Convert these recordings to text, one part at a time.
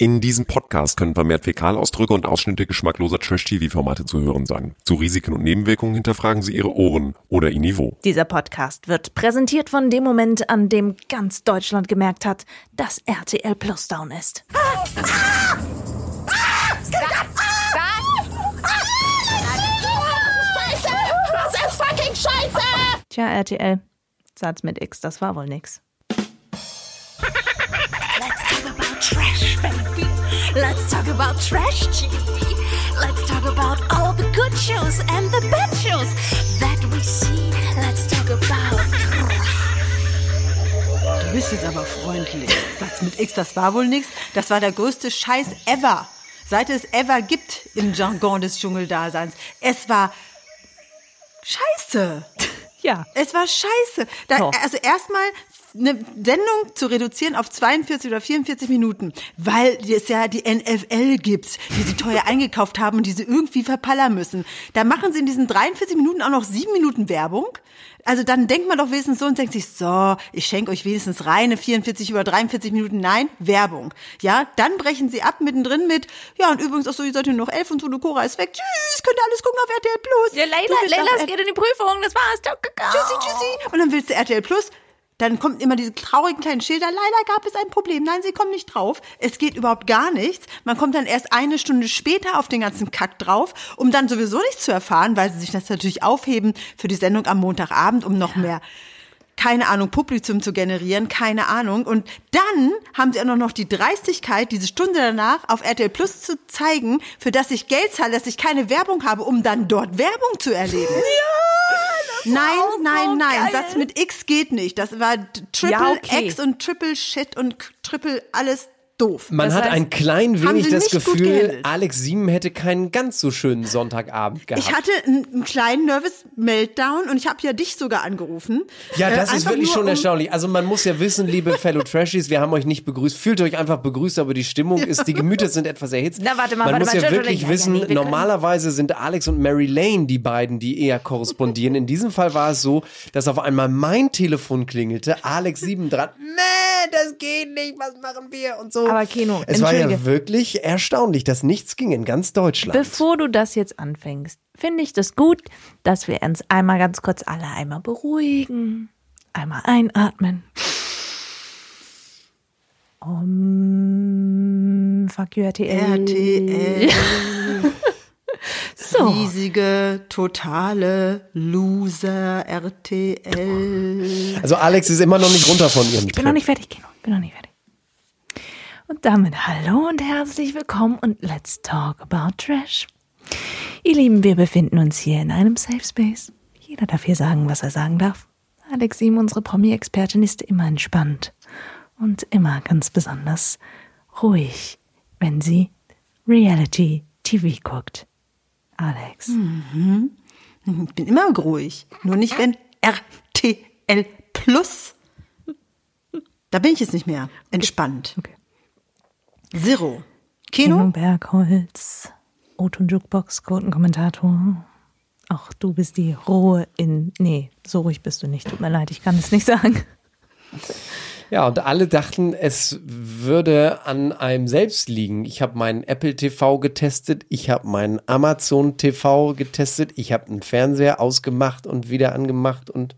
In diesem Podcast können vermehrt Fäkalausdrücke und Ausschnitte geschmackloser Trash-TV-Formate zu hören sein. Zu Risiken und Nebenwirkungen hinterfragen Sie Ihre Ohren oder Ihr Niveau. Dieser Podcast wird präsentiert von dem Moment, an dem ganz Deutschland gemerkt hat, dass RTL Plus down ist. Scheiße! Tja, RTL, Satz mit X, das war wohl nix. Let's talk about trash TV. Let's talk about all the good shows and the bad shows that we see. Let's talk about Du bist jetzt aber freundlich. Satz mit X, das war wohl nix. Das war der größte Scheiß ever. Seit es ever gibt im Jargon des Dschungeldaseins. Es war scheiße. Ja. Es war scheiße. Da, So. Also erstmal eine Sendung zu reduzieren auf 42 oder 44 Minuten, weil es ja die NFL gibt, die sie teuer eingekauft haben und die sie irgendwie verpallern müssen. Da machen sie in diesen 43 Minuten auch noch sieben Minuten Werbung. Also dann denkt man doch wenigstens so und denkt sich, so, ich schenke euch wenigstens reine 44 oder 43 Minuten. Nein, Werbung. Ja, dann brechen sie ab mittendrin mit, ja, und übrigens, auch so, ihr seid hier noch elf und so, eine Cora ist weg. Tschüss, könnt ihr alles gucken auf RTL Plus. Ja, Leila, Leila, es geht in die Prüfung, das war's. Ciao, Kakao. Tschüssi, tschüssi. Und dann willst du RTL Plus. Dann kommt immer diese traurigen kleinen Schilder. Leider gab es ein Problem. Nein, sie kommen nicht drauf. Es geht überhaupt gar nichts. Man kommt dann erst eine Stunde später auf den ganzen Kack drauf, um dann sowieso nichts zu erfahren, weil sie sich das natürlich aufheben für die Sendung am Montagabend, um noch mehr keine Ahnung, Publikum zu generieren, keine Ahnung. Und dann haben sie auch noch die Dreistigkeit, diese Stunde danach auf RTL Plus zu zeigen, für das ich Geld zahle, dass ich keine Werbung habe, um dann dort Werbung zu erleben. Ja, nein, auch nein, so nein, geil. Satz mit X geht nicht. Das war Triple Ja, okay. X und Triple Shit und Triple alles doof. Man Das hat heißt, ein klein wenig das Gefühl. Alex Sieben hätte keinen ganz so schönen Sonntagabend gehabt. Ich hatte einen, einen kleinen Nervous Meltdown und ich habe ja dich sogar angerufen. ja, Äh, das ist einfach wirklich schon um- erstaunlich. Also man muss ja wissen, liebe Fellow Trashies, wir haben euch nicht begrüßt. Fühlt euch einfach begrüßt, aber die Stimmung ist, die Gemüter sind etwas erhitzt. Na, warte mal, man warte muss mal, ja wirklich Ja, ja, wissen, nee, wir normalerweise sind Alex und Mary Lane die beiden, die eher korrespondieren. In diesem Fall war es so, dass auf einmal mein Telefon klingelte, Alex Sieben dran. Nee, das geht nicht, was machen wir und so. Aber Keno, es war ja wirklich erstaunlich, dass nichts ging in ganz Deutschland. Bevor du das jetzt anfängst, finde ich das gut, dass wir uns einmal ganz kurz alle einmal beruhigen, einmal einatmen. Um, fuck you, RTL. RTL. So. Riesige, totale Loser RTL. Also Alex ist immer noch nicht runter von ihrem Ich bin noch nicht fertig, Kino. Ich bin noch nicht fertig. Und damit hallo und herzlich willkommen und let's talk about Trash. Ihr Lieben, wir befinden uns hier in einem Safe Space. Jeder darf hier sagen, was er sagen darf. Alex Sim, unsere Promi-Expertin, ist immer entspannt und immer ganz besonders ruhig, wenn sie Reality TV guckt. Alex. Ich bin immer ruhig. Nur nicht, wenn RTL Plus. Da bin ich jetzt nicht mehr entspannt. Okay. Zero. Kino Kino? Bergholz, O-Ton Jukebox, Quotenkommentator. Auch du bist die Ruhe in. Nee, so ruhig bist du nicht. Tut mir leid, ich kann es nicht sagen. Ja, und alle dachten, es würde an einem selbst liegen. Ich habe meinen Apple TV getestet, ich habe meinen Amazon TV getestet, ich habe einen Fernseher ausgemacht und wieder angemacht und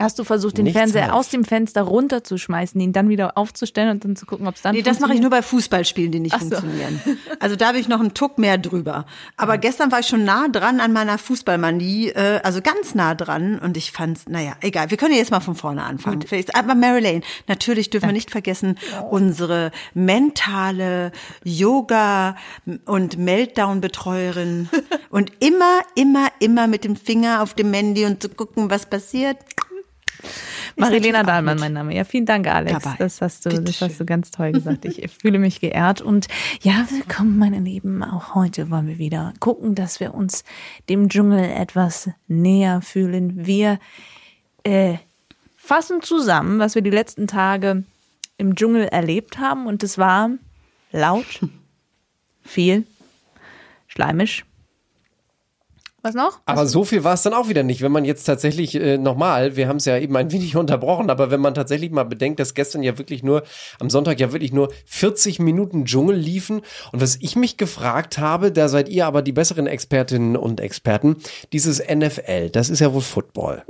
Hast du versucht, den Nichts Fernseher half. aus dem Fenster runterzuschmeißen, ihn dann wieder aufzustellen und dann zu gucken, ob es dann. Nee, das mache ich nur bei Fußballspielen, die nicht Ach so. funktionieren. Also da habe ich noch einen Tuck mehr drüber. Aber gestern war ich schon nah dran an meiner Fußballmanie, äh, also ganz nah dran. Und ich fand's, naja, egal. Wir können ja jetzt mal von vorne anfangen. Vielleicht- Aber Mary Lane, natürlich dürfen wir nicht vergessen, unsere mentale Yoga- und Meltdown-Betreuerin. und immer, immer, immer mit dem Finger auf dem Handy und zu gucken, was passiert. Marilena Dahlmann, mein Name. Ja, vielen Dank, Alex. dabei. Das hast du, das hast du ganz toll gesagt. Ich fühle mich geehrt. Und ja, willkommen, meine Lieben. Auch heute wollen wir wieder gucken, dass wir uns dem Dschungel etwas näher fühlen. Wir äh, fassen zusammen, was wir die letzten Tage im Dschungel erlebt haben. Und es war laut, viel, schleimisch. Was noch? Aber so viel war es dann auch wieder nicht. Wenn man jetzt tatsächlich äh, nochmal, wir haben es ja eben ein wenig unterbrochen, aber wenn man tatsächlich mal bedenkt, dass gestern ja wirklich nur, am Sonntag ja wirklich nur 40 Minuten Dschungel liefen. Und was ich mich gefragt habe, da seid ihr aber die besseren Expertinnen und Experten, dieses NFL, das ist ja wohl Football.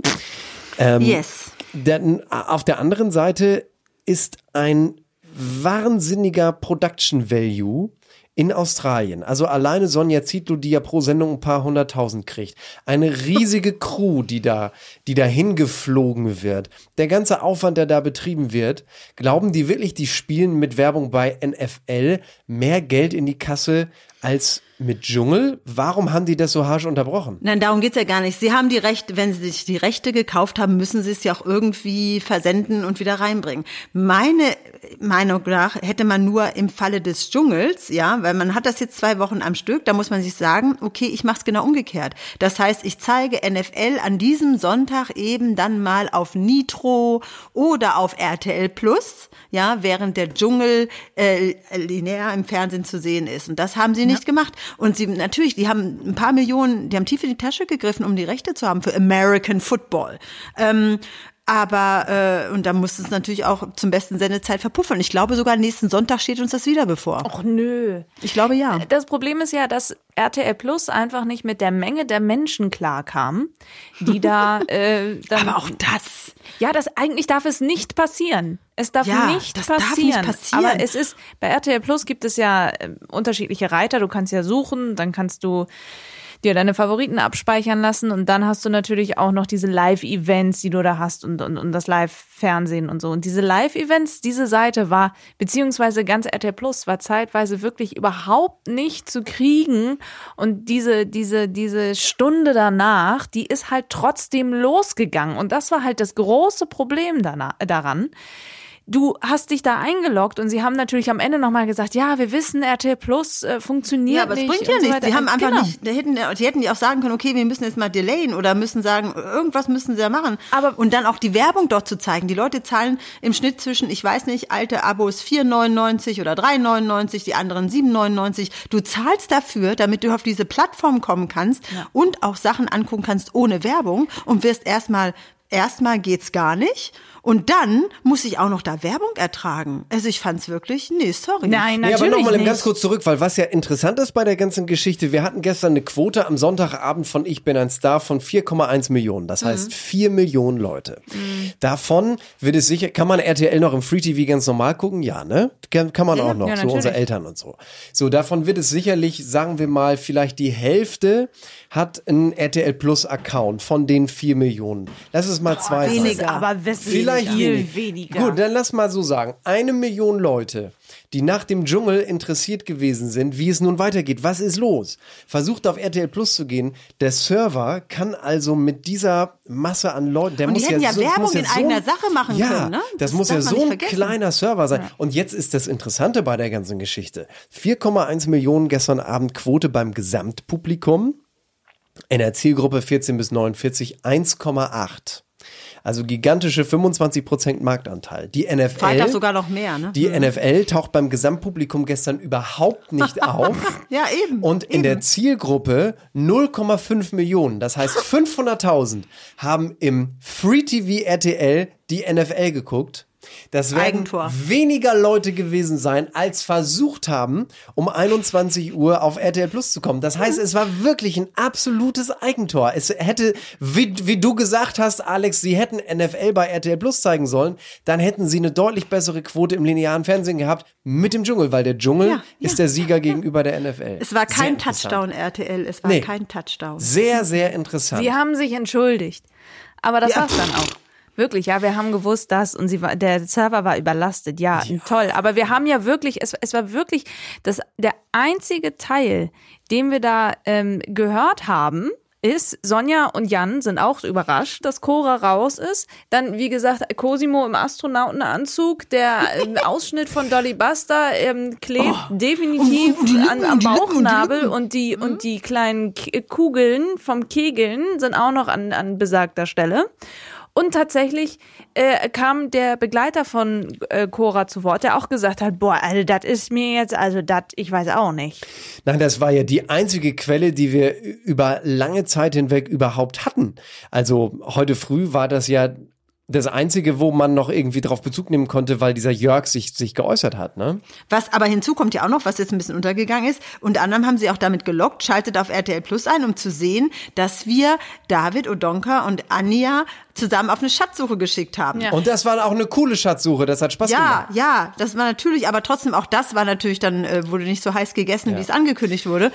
Ähm, Yes. Denn auf der anderen Seite ist ein wahnsinniger Production Value in Australien. Also alleine Sonja Zietlow, die ja pro Sendung ein paar hunderttausend kriegt. Eine riesige Crew, die da, die da hingeflogen wird. Der ganze Aufwand, der da betrieben wird. Glauben die wirklich, die spielen mit Werbung bei NFL mehr Geld in die Kasse als mit Dschungel? Warum haben die das so harsch unterbrochen? Nein, darum geht's ja gar nicht. Sie haben die Rechte, wenn Sie sich die Rechte gekauft haben, müssen Sie es ja auch irgendwie versenden und wieder reinbringen. Meine Meinung nach hätte man nur im Falle des Dschungels, ja, weil man hat das jetzt zwei Wochen am Stück, da muss man sich sagen, okay, ich mache es genau umgekehrt. Das heißt, ich zeige NFL an diesem Sonntag eben dann mal auf Nitro oder auf RTL Plus, ja, während der Dschungel äh, linear im Fernsehen zu sehen ist. Und das haben sie nicht gemacht. Und sie natürlich, die haben ein paar Millionen, die haben tief in die Tasche gegriffen, um die Rechte zu haben für American Football. Ähm, aber, äh, und da muss es natürlich auch zum besten Sendezeit verpuffern. Ich glaube sogar nächsten Sonntag steht uns das wieder bevor. Och nö. Ich glaube ja. Das Problem ist ja, dass RTL Plus einfach nicht mit der Menge der Menschen klarkam, die da äh, dann. Aber auch das. Ja, das eigentlich darf es nicht passieren. Es darf Ja, nicht, das darf passieren. nicht passieren. Aber es ist bei RTL Plus gibt es ja äh, unterschiedliche Reiter. Du kannst ja suchen, dann kannst du dir deine Favoriten abspeichern lassen. Und dann hast du natürlich auch noch diese Live-Events, die du da hast und, und, und das Live-Fernsehen und so. Und diese Live-Events, diese Seite war, beziehungsweise ganz RTL Plus war zeitweise wirklich überhaupt nicht zu kriegen. Und diese, diese, diese Stunde danach, die ist halt trotzdem losgegangen. Und das war halt das große Problem dana- daran du hast dich da eingeloggt und sie haben natürlich am Ende nochmal gesagt, ja, wir wissen, RTL Plus äh, funktioniert Ja, aber es bringt ja so nichts. weiter. Die haben einfach Genau. nicht, die hätten, die hätten die auch sagen können, okay, wir müssen jetzt mal delayen oder müssen sagen, irgendwas müssen sie ja machen. Aber- und dann auch die Werbung dort zu zeigen. Die Leute zahlen im Schnitt zwischen, ich weiß nicht, alte Abos 4,99 oder 3,99, die anderen 7,99. Du zahlst dafür, damit du auf diese Plattform kommen kannst und auch Sachen angucken kannst ohne Werbung und wirst erstmal, erstmal geht's gar nicht. Und dann muss ich auch noch da Werbung ertragen. Also ich fand's wirklich, nee, sorry. Nein, Nee, natürlich aber nochmal ganz kurz zurück, weil was ja interessant ist bei der ganzen Geschichte, wir hatten gestern eine Quote am Sonntagabend von Ich bin ein Star von 4,1 Millionen. Das Mhm. heißt 4 Millionen Leute. Davon wird es sicher, kann man RTL noch im Free TV ganz normal gucken? Ja, ne? Kann, kann man auch noch, Ja, so unsere. Eltern und so. So, davon wird es sicherlich, sagen wir mal, vielleicht die Hälfte hat einen RTL Plus Account von den 4 Millionen. Lass es mal zwei sein. weniger. aber das Vielleicht viel wenig. weniger. Gut, dann lass mal so sagen. Eine Million Leute, die nach dem Dschungel interessiert gewesen sind, wie es nun weitergeht. Was ist los? Versucht auf RTL Plus zu gehen. Der Server kann also mit dieser Masse an Leuten, der Und die muss hätten ja so, Werbung ja in so, eigener Sache machen ja, können, ne? Das, Das muss ja so ein kleiner Server sein. Und jetzt ist das Interessante bei der ganzen Geschichte. 4,1 Millionen gestern Abend Quote beim Gesamtpublikum. In der Zielgruppe 14 bis 49 1,8. Also gigantische 25% Marktanteil. Die NFL. Freitag sogar noch mehr, ne? Die NFL taucht beim Gesamtpublikum gestern überhaupt nicht auf. Ja, eben, Und in eben. der Zielgruppe 0,5 Millionen. Das heißt, 500.000 haben im Free TV RTL die NFL geguckt. Das werden Eigentor. weniger Leute gewesen sein, als versucht haben, um 21 Uhr auf RTL Plus zu kommen. Das heißt, es war wirklich ein absolutes Eigentor. Es hätte, wie, wie du gesagt hast, Alex, sie hätten NFL bei RTL Plus zeigen sollen, dann hätten sie eine deutlich bessere Quote im linearen Fernsehen gehabt mit dem Dschungel, weil der Dschungel Ja, ist der Sieger gegenüber der NFL. Es war kein. Touchdown RTL, es war Nee. kein Touchdown. Sehr, sehr interessant. Sie haben sich entschuldigt. Aber das Ja. war's dann auch. Wirklich, ja, wir haben gewusst, dass und sie war, der Server war überlastet. Ja, toll. Aber wir haben ja wirklich, es, es war wirklich das, der einzige Teil, den wir da ähm, gehört haben, ist, Sonja und Jan sind auch überrascht, dass Cora raus ist. Dann, wie gesagt, Cosimo im Astronautenanzug, der Ausschnitt von Dolly Buster ähm, klebt definitiv und die Lippen, an, am Lippen, und die Bauchnabel Lippen. und die, und die kleinen Kugeln vom Kegeln sind auch noch an, an besagter Stelle. Und tatsächlich äh, kam der Begleiter von äh, Cora zu Wort, der auch gesagt hat, boah, also das ist mir jetzt, also das, ich weiß auch nicht. Nein, das war ja die einzige Quelle, die wir über lange Zeit hinweg überhaupt hatten. Also heute früh war das ja das einzige, wo man noch irgendwie drauf Bezug nehmen konnte, weil dieser Jörg sich, sich geäußert hat, ne? Was aber hinzu kommt ja auch noch, was jetzt ein bisschen untergegangen ist. Unter anderem haben sie auch damit gelockt, schaltet auf RTL Plus ein, um zu sehen, dass wir David Odonka und Anja zusammen auf eine Schatzsuche geschickt haben. Ja. Und das war auch eine coole Schatzsuche, das hat Spaß Ja, gemacht. ja, das war natürlich, aber trotzdem auch das war natürlich dann, äh, wurde nicht so heiß gegessen, wie es angekündigt wurde.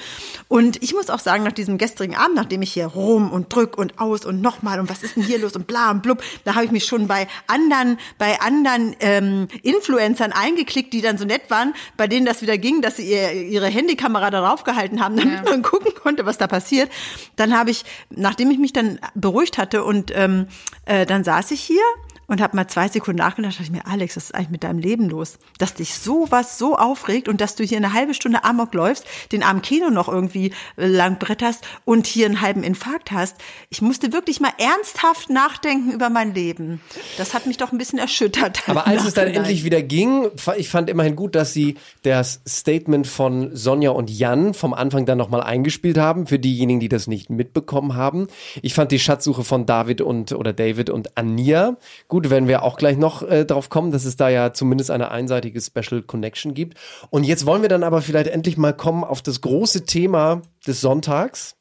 Und ich muss auch sagen, nach diesem gestrigen Abend, nachdem ich hier rum und drück und aus und nochmal und was ist denn hier los und bla und blub, da habe ich mich schon bei anderen, bei anderen ähm, Influencern eingeklickt, die dann so nett waren, bei denen das wieder ging, dass sie ihr, ihre Handykamera darauf gehalten haben, damit man gucken konnte, was da passiert. Dann habe ich, nachdem ich mich dann beruhigt hatte und ähm, äh, dann saß ich hier und habe mal zwei Sekunden nachgedacht, dachte ich mir, Alex, was ist eigentlich mit deinem Leben los? Dass dich sowas so aufregt und dass du hier eine halbe Stunde Amok läufst, den armen Kino noch irgendwie äh, lang bretterst und hier einen halben Infarkt hast. Ich musste wirklich mal ernsthaft nachdenken über mein Leben. Das hat mich doch ein bisschen erschüttert. Aber als es dann endlich wieder ging, ich fand immerhin gut, dass sie das Statement von Sonja und Jan vom Anfang dann nochmal eingespielt haben, für diejenigen, die das nicht mitbekommen haben. Ich fand die Schatzsuche von David und oder David und Ania gut, werden wir auch gleich noch äh, drauf kommen, dass es da ja zumindest eine einseitige Special Connection gibt. Und jetzt wollen wir dann aber vielleicht endlich mal kommen auf das große Thema des Sonntags.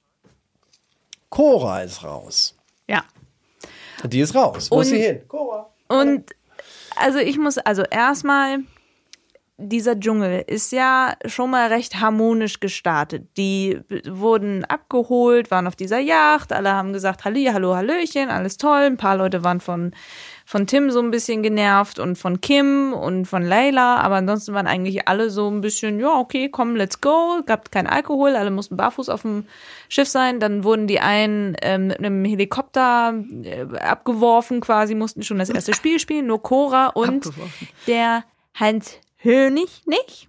Cora ist raus. Ja. Die ist raus. Wo ist Und- sie hin? Cora. Und also ich muss, also erstmal, dieser Dschungel ist ja schon mal recht harmonisch gestartet. Die wurden abgeholt, waren auf dieser Yacht, alle haben gesagt, Halli, hallo, Hallöchen, alles toll. Ein paar Leute waren von, von Tim so ein bisschen genervt und von Kim und von Layla, aber ansonsten waren eigentlich alle so ein bisschen, ja, okay, komm, let's go. Gab kein Alkohol, alle mussten barfuß auf dem Schiff sein. Dann wurden die einen ähm, mit einem Helikopter äh, abgeworfen, quasi mussten schon das erste Spiel spielen. Nur Cora und Abgeworfen. der Heinz Hönig nicht.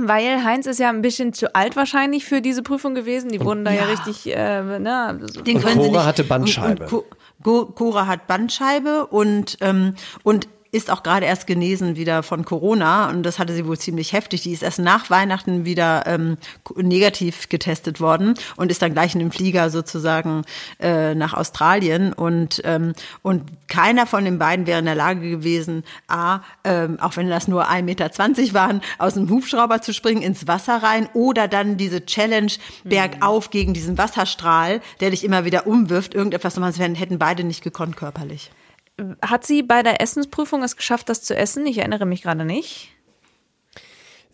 Weil Heinz ist ja ein bisschen zu alt wahrscheinlich für diese Prüfung gewesen. Die wurden da ja, Ja. richtig, äh, ne, so- Den Und können sie Cora nicht. hatte Bandscheibe. Und, und Cora hat Bandscheibe und, ähm, und ist auch gerade erst genesen wieder von Corona und das hatte sie wohl ziemlich heftig. Die ist erst nach Weihnachten wieder ähm, negativ getestet worden und ist dann gleich in dem Flieger sozusagen äh, nach Australien und ähm, und keiner von den beiden wäre in der Lage gewesen, a, ähm, auch wenn das nur 1,20 Meter waren, aus dem Hubschrauber zu springen, ins Wasser rein oder dann diese Challenge bergauf gegen diesen Wasserstrahl, der dich immer wieder umwirft, irgendetwas zu machen, hätten beide nicht gekonnt körperlich. Hat sie bei der Essensprüfung es geschafft, das zu essen? Ich erinnere mich gerade nicht.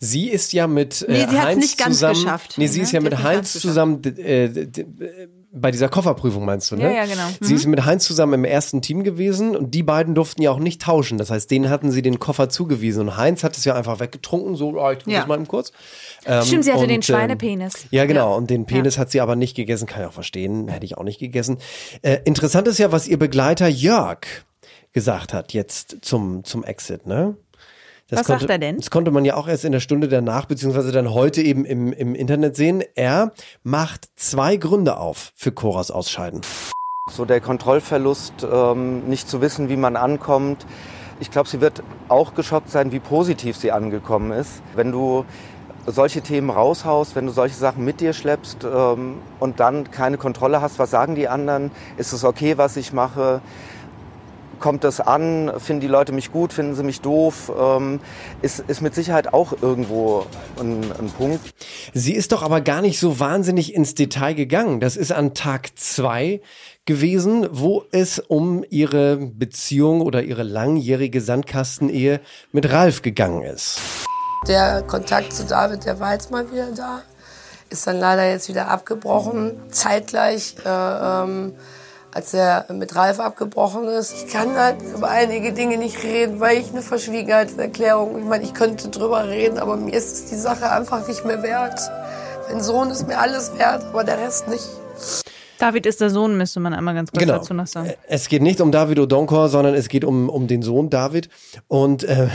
Sie ist ja mit äh, Nee, sie Heinz nicht ganz zusammen. geschafft. Nee, sie Ne? ist ja Sie mit Heinz zusammen äh, bei dieser Kofferprüfung meinst du, ne? Ja, ja, genau. Sie ist mit Heinz zusammen im ersten Team gewesen und die beiden durften ja auch nicht tauschen. Das heißt, denen hatten sie den Koffer zugewiesen und Heinz hat es ja einfach weggetrunken, so, oh, ich tue Ja. das mal eben kurz. Ähm, Stimmt, sie hatte und, den ähm, Schweinepenis. Ja, genau. Und den Penis hat sie aber nicht gegessen. Kann ich auch verstehen. Hätte ich auch nicht gegessen. Äh, interessant ist ja, was ihr Begleiter Jörg gesagt hat jetzt zum, zum Exit, ne? Das Was konnte, sagt er denn? Das konnte man ja auch erst in der Stunde danach, beziehungsweise dann heute eben im, im Internet sehen. Er macht zwei Gründe auf für Coras Ausscheiden. So der Kontrollverlust, ähm, nicht zu wissen, wie man ankommt. Ich glaube, sie wird auch geschockt sein, wie positiv sie angekommen ist. Wenn du solche Themen raushaust, wenn du solche Sachen mit dir schleppst ähm, und dann keine Kontrolle hast, was sagen die anderen? Ist es okay, was ich mache? Kommt das an? Finden die Leute mich gut? Finden sie mich doof? Ähm, ist, ist mit Sicherheit auch irgendwo ein, ein Punkt. Sie ist doch aber gar nicht so wahnsinnig ins Detail gegangen. Das ist an Tag zwei gewesen, wo es um ihre Beziehung oder ihre langjährige Sandkastenehe mit Ralf gegangen ist. Der Kontakt zu David, der war jetzt mal wieder da, ist dann leider jetzt wieder abgebrochen. Zeitgleich, äh, ähm, als er mit Ralf abgebrochen ist. Ich kann halt über einige Dinge nicht reden, weil ich eine Verschwiegenheitserklärung, ich meine, ich könnte drüber reden, aber mir ist es die Sache einfach nicht mehr wert. Mein Sohn ist mir alles wert, aber der Rest nicht. David ist der Sohn, müsste man einmal ganz kurz Genau. dazu noch sagen. Es geht nicht um David Odonkor, sondern es geht um, um den Sohn David. Und äh,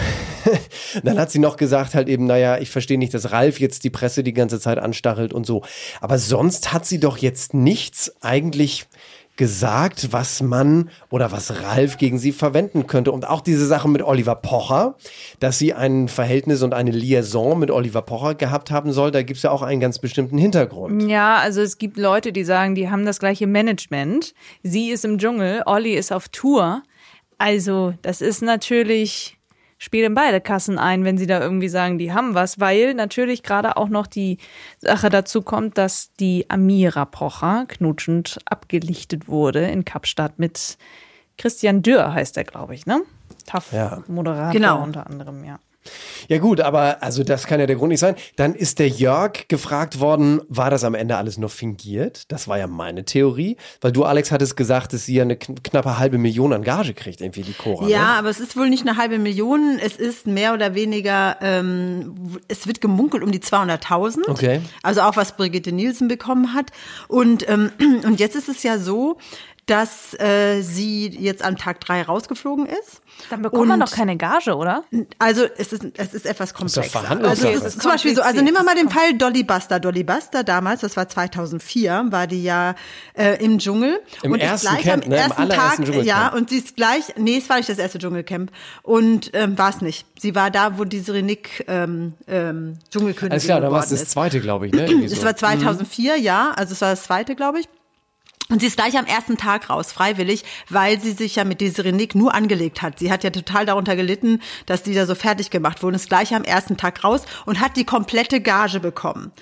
dann hat sie noch gesagt, halt eben, naja, ich verstehe nicht, dass Ralf jetzt die Presse die ganze Zeit anstachelt und so. Aber sonst hat sie doch jetzt nichts eigentlich gesagt, was man oder was Ralf gegen sie verwenden könnte. Und auch diese Sache mit Oliver Pocher, dass sie ein Verhältnis und eine Liaison mit Oliver Pocher gehabt haben soll, da gibt's ja auch einen ganz bestimmten Hintergrund. Ja, also es gibt Leute, die sagen, die haben das gleiche Management. Sie ist im Dschungel, Olli ist auf Tour. Also, das ist natürlich, spielen beide Kassen ein, wenn sie da irgendwie sagen, die haben was, weil natürlich gerade auch noch die Sache dazu kommt, dass die Amira Pocher knutschend abgelichtet wurde in Kapstadt mit Christian Dürr heißt er, glaube ich, ne? Tough Ja. Moderator Genau. unter anderem, ja. Ja gut, aber also das kann ja der Grund nicht sein. Dann ist der Jörg gefragt worden, war das am Ende alles nur fingiert? Das war ja meine Theorie, weil du Alex hattest gesagt, dass sie ja eine kn knappe halbe Million an Gage kriegt, irgendwie die Cora. Ja, ne? aber es ist wohl nicht eine halbe Million. Es ist mehr oder weniger, ähm, es wird gemunkelt um die 200.000. Okay. Also auch was Brigitte Nielsen bekommen hat. Und, ähm, und jetzt ist es ja so, dass äh, sie jetzt am Tag drei rausgeflogen ist. Dann bekommt man Und- doch keine Gage, oder? Also es ist, es ist etwas komplexer. Verhandlungssache. Also es ist zum Beispiel so, also nehmen wir mal den Fall Dolly Buster. Dolly Buster damals, das war 2004, war die ja äh, im Dschungel. Im und ist ersten gleich Camp, am ne? Im ersten allerersten Tag, Dschungelcamp. ja, und sie ist gleich, nee, es war nicht das erste Dschungelcamp. Und ähm, war es nicht. Sie war da, wo die Serenik ähm, ähm, Dschungelkönigin Alles klar, dann war es das zweite, glaube ich, ne? Irgendwie Es so. war 2004, ja, also es war das zweite, glaube ich. Und sie ist gleich am ersten Tag raus, freiwillig, weil sie sich ja mit Desiree Nick nur angelegt hat. Sie hat ja total darunter gelitten, dass die da so fertig gemacht wurden. Ist gleich am ersten Tag raus und hat die komplette Gage bekommen.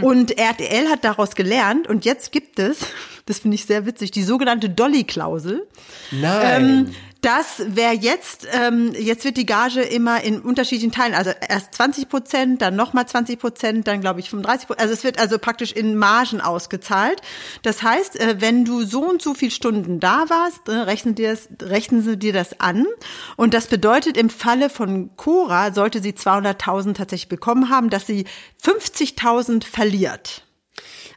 Und RTL hat daraus gelernt und jetzt gibt es, das finde ich sehr witzig, die sogenannte Dolly-Klausel. Nein. Ähm, das wäre jetzt, ähm, jetzt wird die Gage immer in unterschiedlichen Teilen, also erst 20 Prozent, dann nochmal 20 Prozent, dann glaube ich 35 Prozent. Also es wird also praktisch in Margen ausgezahlt. Das heißt, äh, wenn du so und so viel Stunden da warst, äh, rechnen, dir das, rechnen sie dir das an. Und das bedeutet im Falle von Cora, sollte sie 200.000 tatsächlich bekommen haben, dass sie 50.000 verliert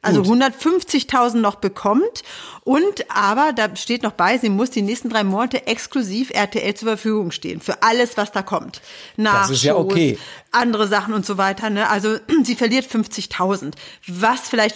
also 150.000 noch bekommt. Und aber, da steht noch bei, sie muss die nächsten drei Monate exklusiv RTL zur Verfügung stehen. Für alles, was da kommt. Nachshows, ist ja okay. andere Sachen und so weiter. Ne? Also sie verliert 50.000. Was vielleicht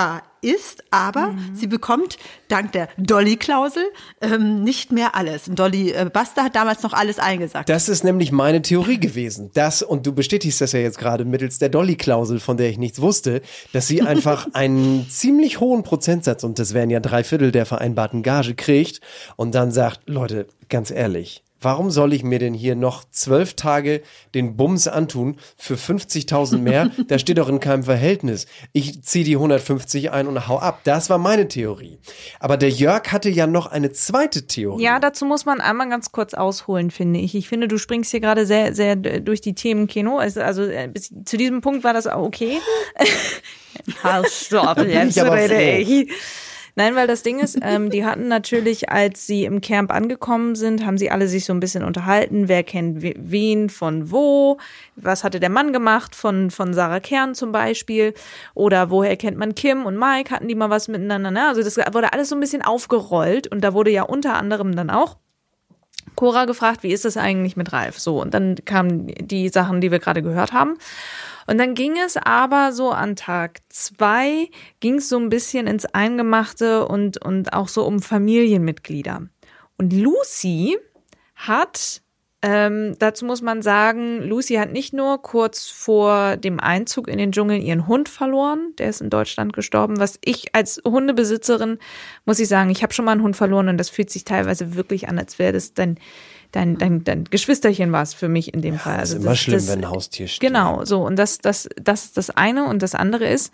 verschmerzbar ist, aber sie bekommt dank der Dolly-Klausel ähm, nicht mehr alles. Und Dolly äh, Buster hat damals noch alles eingesagt. Das ist nämlich meine Theorie gewesen. Das, und du bestätigst das ja jetzt gerade mittels der Dolly-Klausel, von der ich nichts wusste, dass sie einfach einen ziemlich hohen Prozentsatz, und das wären ja drei Viertel der vereinbarten Gage, kriegt und dann sagt, Leute, ganz ehrlich, warum soll ich mir denn hier noch zwölf Tage den Bums antun für 50.000 mehr? Da steht doch in keinem Verhältnis. Ich ziehe die 150 ein und hau ab. Das war meine Theorie. Aber der Jörg hatte ja noch eine zweite Theorie. Ja, dazu muss man einmal ganz kurz ausholen, finde ich. Ich finde, du springst hier gerade sehr, sehr durch die Themen Kino. Also, also äh, bis zu diesem Punkt war das auch okay. Halt, stopp, jetzt rede ich. Nein, weil das Ding ist, ähm, die hatten natürlich, als sie im Camp angekommen sind, haben sie alle sich so ein bisschen unterhalten. Wer kennt we- wen von wo? Was hatte der Mann gemacht von, von Sarah Kern zum Beispiel? Oder woher kennt man Kim und Mike? Hatten die mal was miteinander? Ne? Also das wurde alles so ein bisschen aufgerollt und da wurde ja unter anderem dann auch Cora gefragt, wie ist das eigentlich mit Ralf? So, und dann kamen die Sachen, die wir gerade gehört haben. Und dann ging es aber so an Tag zwei, ging es so ein bisschen ins Eingemachte und, und auch so um Familienmitglieder. Und Lucy hat, ähm, dazu muss man sagen, Lucy hat nicht nur kurz vor dem Einzug in den Dschungel ihren Hund verloren, der ist in Deutschland gestorben, was ich als Hundebesitzerin, muss ich sagen, ich habe schon mal einen Hund verloren und das fühlt sich teilweise wirklich an, als wäre das dein, dein, dein, dein Geschwisterchen war es für mich in dem Fall. Das ist Also immer schlimm, wenn ein Haustier stirbt. Genau, so. Und das, das, das ist das eine. Und das andere ist,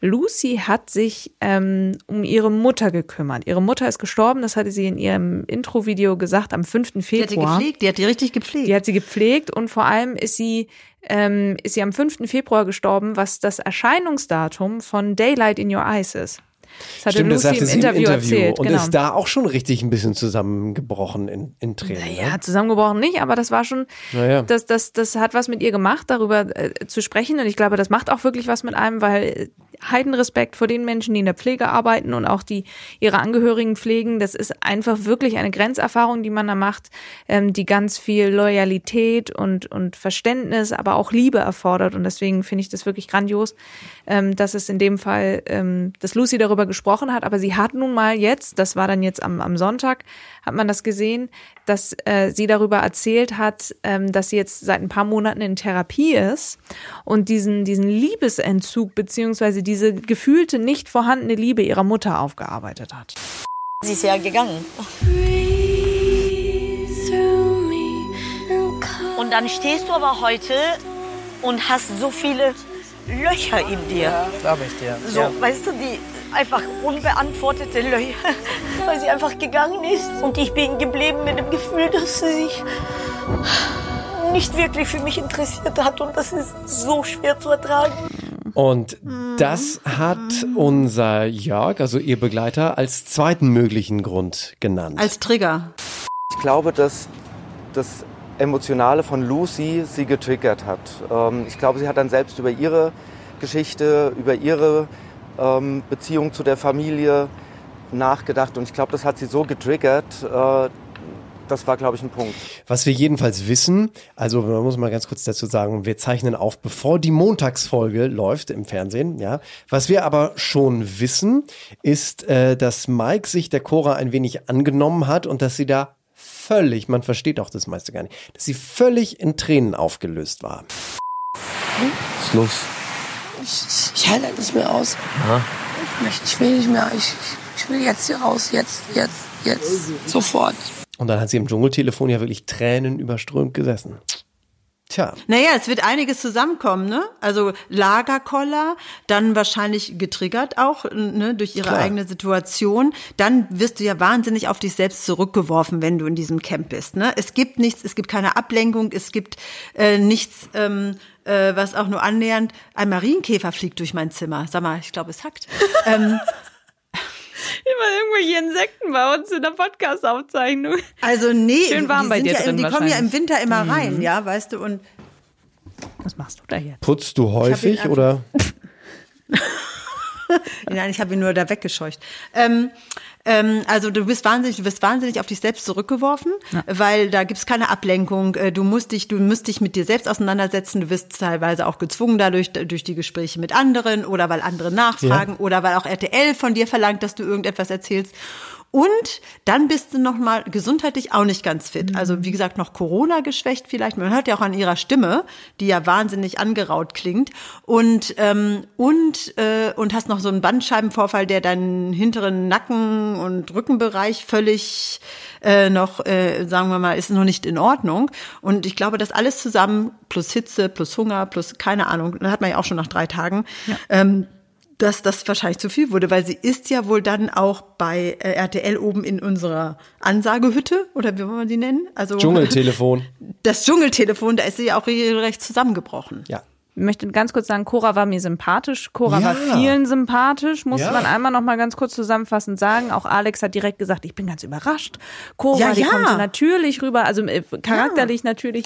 Lucy hat sich ähm, um ihre Mutter gekümmert. Ihre Mutter ist gestorben, das hatte sie in ihrem Intro-Video gesagt, am 5. die hat Februar. gepflegt, die hat die richtig gepflegt. Die hat sie gepflegt und vor allem ist sie, ähm, ist sie am 5. Februar gestorben, was das Erscheinungsdatum von Daylight in Your Eyes ist. Das hatte Stimmt, das Lucy sagte im sie Interview, im Interview erzählt. und genau. ist da auch schon richtig ein bisschen zusammengebrochen in, in Tränen. Ja, ne? zusammengebrochen nicht, aber das war schon, Naja. das, das, das hat was mit ihr gemacht, darüber äh, zu sprechen. Und ich glaube, das macht auch wirklich was mit einem, weil Heidenrespekt vor den Menschen, die in der Pflege arbeiten und auch die ihre Angehörigen pflegen. Das ist einfach wirklich eine Grenzerfahrung, die man da macht, ähm, die ganz viel Loyalität und, und Verständnis, aber auch Liebe erfordert. Und deswegen finde ich das wirklich grandios, ähm, dass es in dem Fall, ähm, dass Lucy darüber gesprochen hat. Aber sie hat nun mal jetzt, das war dann jetzt am, am Sonntag, hat man das gesehen, dass äh, sie darüber erzählt hat, ähm, dass sie jetzt seit ein paar Monaten in Therapie ist und diesen, diesen Liebesentzug beziehungsweise diese gefühlte nicht vorhandene Liebe ihrer Mutter aufgearbeitet hat. Sie ist ja gegangen. Und dann stehst du aber heute und hast so viele Löcher in dir. Glaube ich dir. So, Ja. weißt du, die einfach unbeantwortete Löcher, weil sie einfach gegangen ist. Und ich bin geblieben mit dem Gefühl, dass sie sich nicht wirklich für mich interessiert hat. Und das ist so schwer zu ertragen. Und das hat unser Jörg, also ihr Begleiter, als zweiten möglichen Grund genannt. Als Trigger. Ich glaube, dass das Emotionale von Lucy sie getriggert hat. Ähm, ich glaube, sie hat dann selbst über ihre Geschichte, über ihre ähm, Beziehung zu der Familie nachgedacht. Und ich glaube, das hat sie so getriggert. Äh, das war, glaube ich, ein Punkt. Was wir jedenfalls wissen, also man muss mal ganz kurz dazu sagen, wir zeichnen auf, bevor die Montagsfolge läuft im Fernsehen, ja. Was wir aber schon wissen, ist, äh, dass Mike sich der Cora ein wenig angenommen hat und dass sie da völlig, man versteht auch das meiste gar nicht, dass sie völlig in Tränen aufgelöst war. Was ist los? Ich, ich halte halt nicht mehr aus. Ich, möchte, ich will nicht mehr. Ich, ich will jetzt hier raus. Jetzt, jetzt, jetzt. Sofort. Und dann hat sie im Dschungeltelefon ja wirklich Tränen überströmt gesessen. Tja, Naja, es wird einiges zusammenkommen, ne? Also Lagerkoller, dann wahrscheinlich getriggert auch, ne, durch ihre Klar. eigene Situation. Dann wirst du ja wahnsinnig auf dich selbst zurückgeworfen, wenn du in diesem Camp bist, ne? Es gibt nichts, es gibt keine Ablenkung, es gibt äh, nichts, ähm, äh, was auch nur annähernd. Ein Marienkäfer fliegt durch mein Zimmer. Sag mal, ich glaube, es hackt. ähm, Immer irgendwelche Insekten bei uns in der Podcast-Aufzeichnung. also nee, Schön warm die, bei sind dir ja, drin die kommen ja im. Winter immer rein, ja, weißt du, und Was machst du da jetzt? putzt du häufig oder? Nein, ich habe ihn nur da weggescheucht. Ähm, ähm, also du bist wahnsinnig, du wirst wahnsinnig auf dich selbst zurückgeworfen, weil da gibt's keine Ablenkung. Äh, Du musst dich, du musst dich mit dir selbst auseinandersetzen. Du wirst teilweise auch gezwungen dadurch durch die Gespräche mit anderen oder weil andere nachfragen oder weil auch RTL von dir verlangt, dass du irgendetwas erzählst. Und dann bist du noch mal gesundheitlich auch nicht ganz fit. Also wie gesagt, noch Corona geschwächt vielleicht. Man hört ja auch an ihrer Stimme, die ja wahnsinnig angeraut klingt. Und ähm, und äh, und hast noch so einen Bandscheibenvorfall, der deinen hinteren Nacken und Rückenbereich völlig äh, noch, äh, sagen wir mal, ist noch nicht in Ordnung. Und ich glaube, das alles zusammen plus Hitze, plus Hunger, plus keine Ahnung, hat man ja auch schon nach drei Tagen. Ähm, dass das wahrscheinlich zu viel wurde, weil sie ist ja wohl dann auch bei äh, RTL oben in unserer Ansagehütte oder wie wollen wir die nennen? Also Dschungeltelefon. Das Dschungeltelefon, da ist sie ja auch regelrecht zusammengebrochen. Ja. Ich möchte ganz kurz sagen, Cora war mir sympathisch. Cora Ja. war vielen sympathisch, muss Ja. man einmal noch mal ganz kurz zusammenfassend sagen. Auch Alex hat direkt gesagt, ich bin ganz überrascht. Cora, Ja, die ja. kommt so natürlich rüber, also äh, charakterlich natürlich.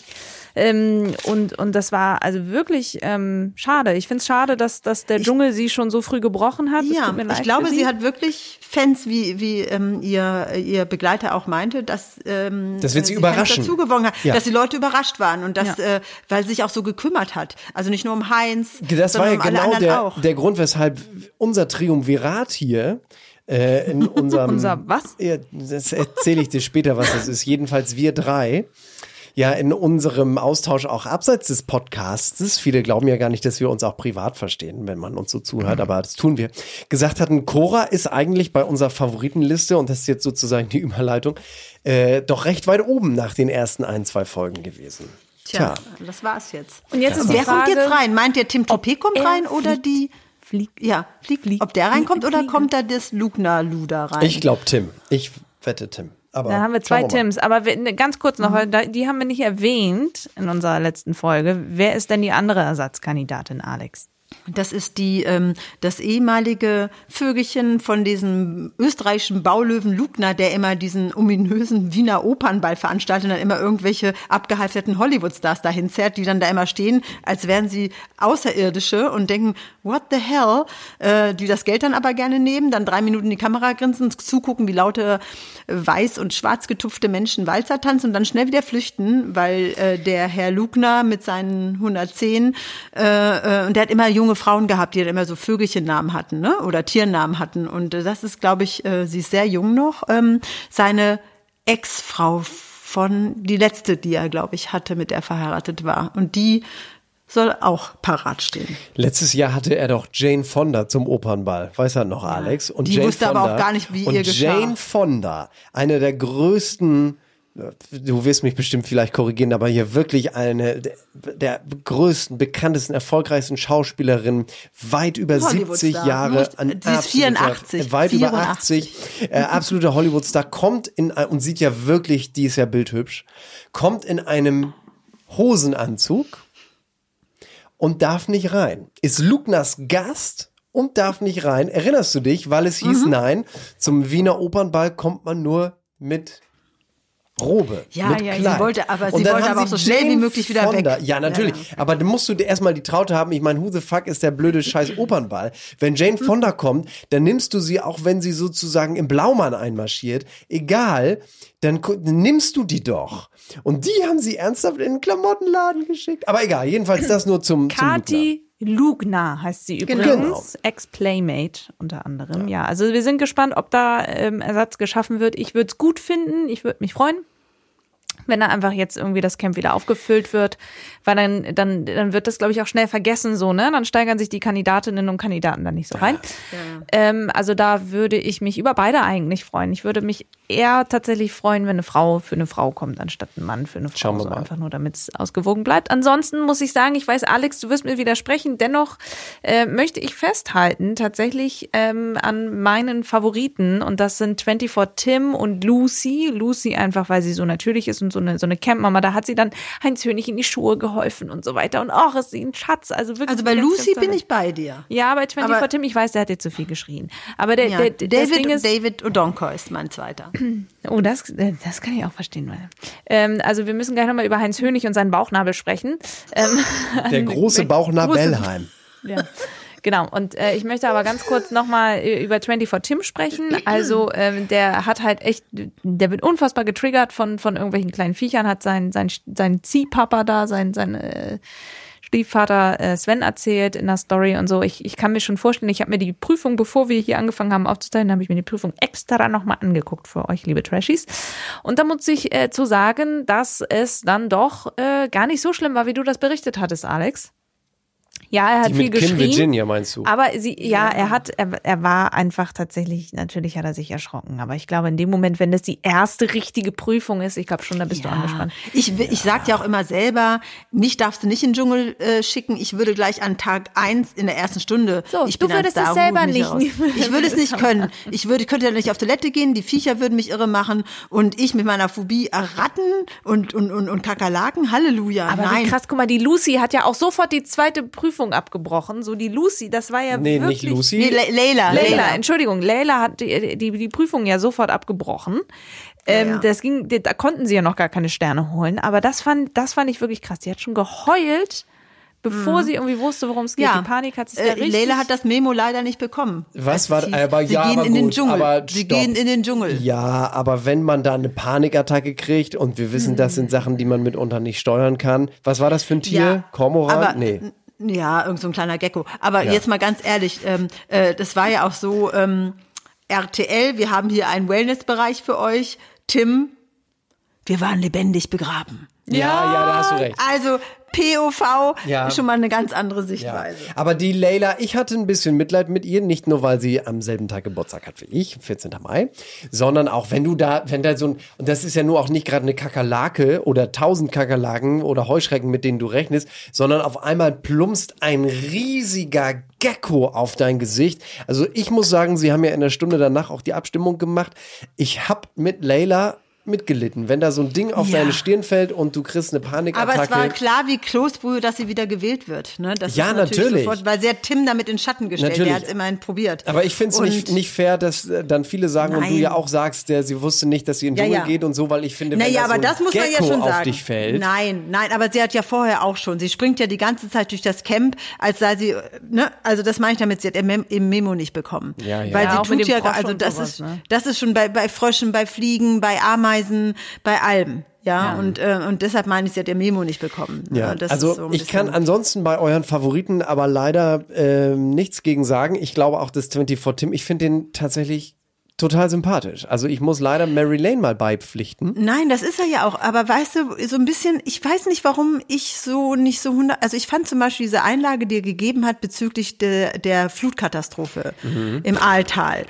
Ähm, und, und das war also wirklich ähm, schade. Ich finde es schade, dass, dass der Dschungel sie schon so früh gebrochen hat. Ja, tut mir leid ich glaube, für sie hat wirklich Fans, wie, wie ähm, ihr, ihr Begleiter auch meinte, dass, ähm, Das wird sie äh, überraschen. Fans dazugewonnen hat, Ja. dass die Leute überrascht waren und dass, Ja. äh, weil sie sich auch so gekümmert hat. Also nicht nur um Heinz, Das war ja um genau der, der Grund, weshalb unser Triumvirat hier äh, in unserem. Unser was? Ja, das erzähle ich dir später, was das ist. Jedenfalls wir drei. Ja, in unserem Austausch auch abseits des Podcasts, viele glauben ja gar nicht, dass wir uns auch privat verstehen, wenn man uns so zuhört, aber das tun wir, gesagt hatten, Cora ist eigentlich bei unserer Favoritenliste, und das ist jetzt sozusagen die Überleitung, äh, doch recht weit oben nach den ersten ein, zwei Folgen gewesen. Tja, das war's jetzt. Und jetzt ist die Wer kommt Frage, jetzt rein? Meint der Tim Topé kommt rein oder fliegt. die? Fliegt. Ja, fliegt. Fliegt. Ob der reinkommt Fliegt, oder fliegt. kommt da das Lugner-Luder rein? Ich glaube Tim. Ich wette Tim. Aber Da haben wir zwei. Tims, aber wir, ne, ganz kurz noch, da, die haben wir nicht erwähnt in unserer letzten Folge. Wer ist denn die andere Ersatzkandidatin, Alex? Das ist die, ähm, das ehemalige Vögelchen von diesem österreichischen Baulöwen Lugner, der immer diesen ominösen Wiener Opernball veranstaltet und dann immer irgendwelche abgehalfterten Hollywood-Stars dahin zerrt, die dann da immer stehen, als wären sie Außerirdische und denken, what the hell? Äh, die das Geld dann aber gerne nehmen, dann drei Minuten in die Kamera grinsen, zugucken, wie laute weiß und schwarz getupfte Menschen Walzer tanzen und dann schnell wieder flüchten, weil äh, der Herr Lugner mit seinen 110 äh, äh, und der hat immer junge Frauen gehabt, die dann immer so Vögelchennamen hatten, ne? Oder Tiernamen hatten. Und äh, das ist, glaube ich, äh, sie ist sehr jung noch. Ähm, seine Ex-Frau von die letzte, die er, glaube ich, hatte, mit der er verheiratet war. Und die soll auch parat stehen. Letztes Jahr hatte er doch Jane Fonda zum Opernball. Weiß er noch, Alex? Und Die Jane wusste aber Fonda, auch gar nicht, wie ihr geschah. Jane Fonda, eine der größten, du wirst mich bestimmt vielleicht korrigieren, aber hier wirklich eine der, der größten, bekanntesten, erfolgreichsten Schauspielerinnen, weit über 70 Hollywood-Star. Jahre. An die ist absoluter- 84, Weit über 84. 80. Äh, absoluter Hollywood-Star, kommt in, und sieht ja wirklich, die ist ja bildhübsch, kommt in einem Hosenanzug und darf nicht rein. Ist Lugners Gast und darf nicht rein. Erinnerst du dich, weil es hieß, Mhm. nein, zum Wiener Opernball kommt man nur mit Robe. Ja, mit ja, sie Kleid. wollte aber- sie wollte aber sie auch so schnell wie möglich wieder Fonda. weg. Ja, natürlich. Aber dann musst du dir erstmal die Traute haben. Ich meine, who the fuck ist der blöde scheiß Opernball? Wenn Jane Fonda kommt, dann nimmst du sie, auch wenn sie sozusagen im Blaumann einmarschiert, egal, dann nimmst du die doch. Und die haben sie ernsthaft in den Klamottenladen geschickt. Aber egal, jedenfalls das nur zum. Kati Lugner heißt sie Genau. übrigens. Ex-Playmate unter anderem. Ja. also wir sind gespannt, ob da ähm, Ersatz geschaffen wird. Ich würde es gut finden. Ich würde mich freuen. Wenn da einfach jetzt irgendwie das Camp wieder aufgefüllt wird, weil dann, dann, dann wird das, glaube ich, auch schnell vergessen, so, ne? Dann steigern sich die Kandidatinnen und Kandidaten da nicht so rein. Ähm, also da würde ich mich über beide eigentlich freuen. Ich würde mich eher tatsächlich freuen, wenn eine Frau für eine Frau kommt, anstatt ein Mann für eine Frau. Schauen wir so mal. Einfach nur, damit es ausgewogen bleibt. Ansonsten muss ich sagen, ich weiß, Alex, du wirst mir widersprechen. Dennoch äh, möchte ich festhalten, tatsächlich ähm, an meinen Favoriten. Und das sind 24 Tim und Lucy. Lucy einfach, weil sie so natürlich ist und so eine, so eine Campmama. Da hat sie dann Heinz Hönig in die Schuhe geholfen und so weiter. Und auch ist sie ein Schatz. Also wirklich. Also bei ganz, Lucy ganz bin ich bei dir. Ja, bei 24 Aber- Tim, ich weiß, der hat dir zu viel geschrien. Aber der, Ja, der, das David, Ding ist, David O'Donkor ist mein zweiter. Oh, das, äh, das kann ich auch verstehen. Weil, ähm, also wir müssen gleich nochmal über Heinz Hönig und seinen Bauchnabel sprechen. Ähm, Der große Bauchnabel Große- Bellheim. ja. Genau, und äh, ich möchte aber ganz kurz nochmal über 24 Tim sprechen. Also ähm, der hat halt echt, der wird unfassbar getriggert von, von irgendwelchen kleinen Viechern, hat sein, sein, sein Ziehpapa da, sein, sein äh, Stiefvater äh, Sven erzählt in der Story und so. Ich, ich kann mir schon vorstellen, ich habe mir die Prüfung, bevor wir hier angefangen haben aufzuteilen, habe ich mir die Prüfung extra nochmal angeguckt für euch, liebe Trashies. Und da muss ich äh, zu sagen, dass es dann doch äh, gar nicht so schlimm war, wie du das berichtet hattest, Alex. Ja, er hat Die viel mit Kim geschrien. Virginia meinst du? Aber sie, ja, er hat, er, er war einfach tatsächlich, natürlich hat er sich erschrocken. Aber ich glaube, in dem Moment, wenn das die erste richtige Prüfung ist, ich glaube schon, da bist du angespannt. Ich, ich sag ja auch immer selber, mich darfst du nicht in den Dschungel äh, schicken. Ich würde gleich an Tag eins in der ersten Stunde. So, ich du würdest es selber nicht- aus. Ich würde es nicht können. Ich würde, könnte ja nicht auf Toilette gehen, die Viecher würden mich irre machen und ich mit meiner Phobie Ratten und, und, und, und Kakerlaken. Halleluja. Aber Nein. wie krass, guck mal, die Lucy hat ja auch sofort die zweite Prüfung abgebrochen. So die Lucy, das war ja Nee, wirklich. nicht Lucy. Nee, Le Leila. Leila, Entschuldigung, Leila hat die, die, die Prüfung ja sofort abgebrochen. Ähm, ja. Das ging, da konnten sie ja noch gar keine Sterne holen. Aber das fand, das fand ich wirklich krass. Die hat schon geheult, bevor sie irgendwie wusste, worum es geht. Mhm. Ja. Die Panik hat sich da Äh, richtig. Leila hat das Memo leider nicht bekommen. Was war- aber sie ja, gehen aber in den gut, Dschungel. aber sie stopp. gehen in den Dschungel. Ja, aber wenn man da eine Panikattacke kriegt und wir wissen, das sind Sachen, die man mitunter nicht steuern kann. Was war das für ein Tier? Ja, Kormoran? aber, nee. Ja, irgend so ein kleiner Gecko. Aber Ja. jetzt mal ganz ehrlich, ähm, äh, das war ja auch so, ähm, RTL, wir haben hier einen Wellnessbereich für euch. Tim, wir waren lebendig begraben. Ja, ja, da hast du recht. Also POV Ja. ist schon mal eine ganz andere Ja. Sichtweise. Aber die Leila, ich hatte ein bisschen Mitleid mit ihr, nicht nur, weil sie am selben Tag Geburtstag hat wie ich, 14. Mai, sondern auch, wenn du da, wenn da so ein, und das ist ja nur auch nicht gerade eine Kakerlake oder tausend Kakerlaken oder Heuschrecken, mit denen du rechnest, sondern auf einmal plumpst ein riesiger Gecko auf dein Gesicht. Also ich muss sagen, sie haben ja in der Stunde danach auch die Abstimmung gemacht. Ich hab mit Leila mitgelitten, wenn da so ein Ding auf Ja. deine Stirn fällt und du kriegst eine Aber Panikattacke. es war klar wie Klosbrühe, dass sie wieder gewählt wird. Ne? Das Ja, ist natürlich. Sofort, weil sie hat Tim damit in Schatten gestellt. Natürlich. Der hat es immerhin probiert. aber ich finde es nicht, nicht fair, dass äh, dann viele sagen und du Nein. ja auch sagst, der, sie wusste nicht, dass sie in den Ja, Dschungel ja. geht und so, weil ich finde, wenn Naja, da so aber ein das muss man ja Gecko schon auf sagen. dich fällt. Nein, nein, aber sie hat ja vorher auch schon. Sie springt ja die ganze Zeit durch das Camp, als sei sie, ne, also das meine ich damit, sie hat im Mem- im Memo nicht bekommen. Ja, ja. Weil Ja, sie tut ja, also das sowas, ist, ne? das ist schon bei, bei Fröschen, bei Fliegen, bei Ameisen, bei allem. Ja, und, äh, und deshalb meine ich, sie hat ihr Memo nicht bekommen. Ja, das also so ich kann ansonsten bei euren Favoriten aber leider ähm, nichts gegen sagen. Ich glaube auch, dass 24 Tim, ich finde den tatsächlich total sympathisch. Also ich muss leider Mary Lane mal beipflichten. Nein, das ist er ja auch. Aber weißt du, so ein bisschen, ich weiß nicht, warum ich so nicht so hundert, also ich fand zum Beispiel diese Einlage, die er gegeben hat bezüglich de, der Flutkatastrophe im Aaltal.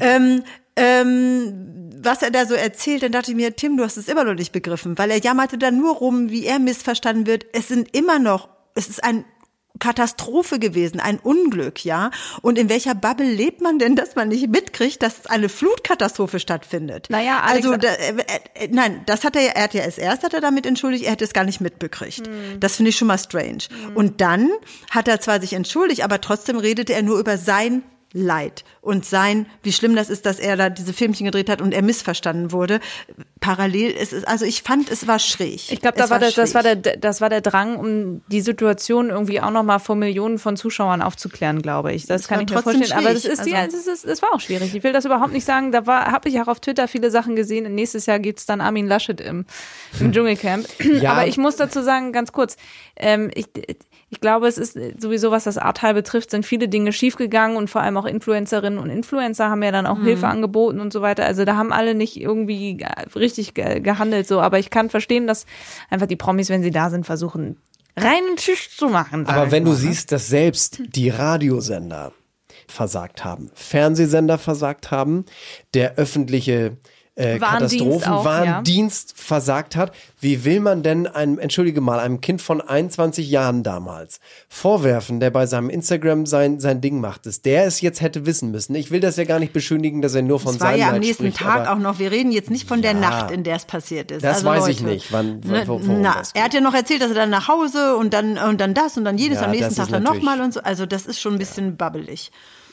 Ähm, ähm, was er da so erzählt, dann dachte ich mir, Tim, du hast es immer noch nicht begriffen, weil er jammerte da nur rum, wie er missverstanden wird. Es sind immer noch, es ist ein Katastrophe gewesen, ein Unglück, ja. Und in welcher Bubble lebt man denn, dass man nicht mitkriegt, dass eine Flutkatastrophe stattfindet? Naja, Alex- also da, äh, äh, nein, das hat er ja, er hat ja als erst hat er damit entschuldigt, er hätte es gar nicht mitbekriegt. Das finde ich schon mal strange. Und dann hat er zwar sich entschuldigt, aber trotzdem redete er nur über sein Leid und sein, wie schlimm das ist, dass er da diese Filmchen gedreht hat und er missverstanden wurde. Parallel ist es, also ich fand, es war schräg. Ich glaube, da Es war der, das war der, das war der Drang, um die Situation irgendwie auch noch mal vor Millionen von Zuschauern aufzuklären, glaube ich. Das, Das kann war ich mir vorstellen. Aber das schwierig, ist, ja, also- das ist, das war auch schwierig. Ich will das überhaupt nicht sagen. Da war, habe ich auch auf Twitter viele Sachen gesehen. Nächstes Jahr gibt's dann Armin Laschet im, im Dschungelcamp. Ja. Aber ich muss dazu sagen, ganz kurz, ähm, ich, ich glaube, es ist sowieso, was das Ahrtal betrifft, sind viele Dinge schiefgegangen und vor allem auch Influencerinnen und Influencer haben ja dann auch Hilfe angeboten und so weiter. Also da haben alle nicht irgendwie ge- richtig ge gehandelt so. Aber ich kann verstehen, dass einfach die Promis, wenn sie da sind, versuchen, reinen Tisch zu machen. Aber wenn du ne? siehst, dass selbst die Radiosender versagt haben, Fernsehsender versagt haben, der öffentliche äh, Warndienst auch, Katastrophenwarndienst versagt hat, wie will man denn einem, entschuldige mal, einem Kind von 21 Jahren damals vorwerfen, der bei seinem Instagram sein, sein Ding macht, dass der es jetzt hätte wissen müssen? Ich will das ja gar nicht beschönigen, dass er nur von Es war seinem ja am Leid nächsten spricht, Tag auch noch. Wir reden jetzt nicht von der Ja. Nacht, in der es passiert ist. Das also weiß Leute, ich nicht, wann- ne, wo- worum na, das er hat ja noch erzählt, dass er dann nach Hause und dann und dann das und dann jedes Ja, am nächsten Tag dann nochmal und so. Also das ist schon ein bisschen babbelig.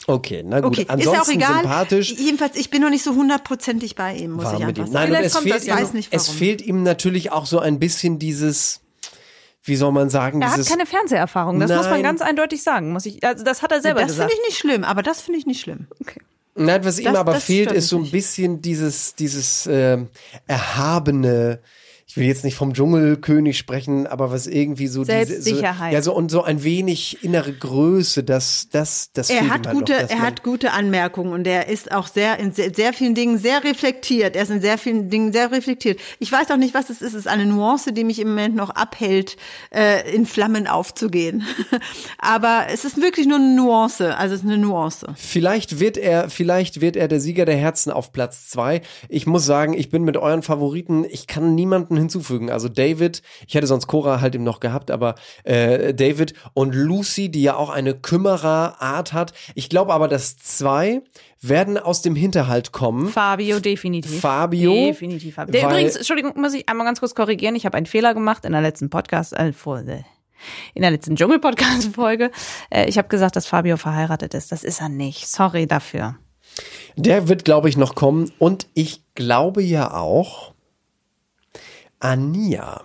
Okay, na gut. Okay, ist Ansonsten ja auch egal. sympathisch. Jedenfalls, ich bin noch nicht so hundertprozentig bei ihm, muss war ich einfach ihm. sagen. Nein, und Vielleicht es kommt fehlt, das ihm, nicht, es warum. fehlt ihm natürlich auch so ein bisschen dieses, wie soll man sagen, Er hat dieses, keine Fernseherfahrung, das muss man Nein. ganz eindeutig sagen. Muss ich, also das hat er selber das gesagt. finde ich nicht schlimm, aber das finde ich nicht schlimm. nein, was ihm das- aber das fehlt, ist so ein bisschen dieses, dieses ähm, erhabene, ich will jetzt nicht vom Dschungelkönig sprechen, aber was irgendwie so diese, so, Selbstsicherheit. ja so und so ein wenig innere Größe, das, das, das Er hat halt gute, noch, er hat gute Anmerkungen und er ist auch sehr in sehr, sehr vielen Dingen sehr reflektiert. Er ist in sehr vielen Dingen sehr reflektiert. Ich weiß auch nicht, was es ist. Es ist eine Nuance, die mich im Moment noch abhält, äh, in Flammen aufzugehen. Aber es ist wirklich nur eine Nuance. Also es ist eine Nuance. Vielleicht wird er, vielleicht wird er der Sieger der Herzen auf Platz zwei. Ich muss sagen, ich bin mit euren Favoriten, ich kann niemanden hinzufügen. Also David, ich hätte sonst Cora halt eben noch gehabt, aber äh, David und Lucy, die ja auch eine Kümmererart hat. Ich glaube aber, dass zwei werden aus dem Hinterhalt kommen. Fabio, definitiv. Fabio, Definitiv. Fabio. Der, übrigens, Entschuldigung, muss ich einmal ganz kurz korrigieren. Ich habe einen Fehler gemacht in der letzten Podcast, äh, vor, äh, in der letzten Dschungel-Podcast-Folge. Äh, ich habe gesagt, dass Fabio verheiratet ist. Das ist er nicht. Sorry dafür. Der wird, glaube ich, noch kommen. Und ich glaube ja auch, Ania.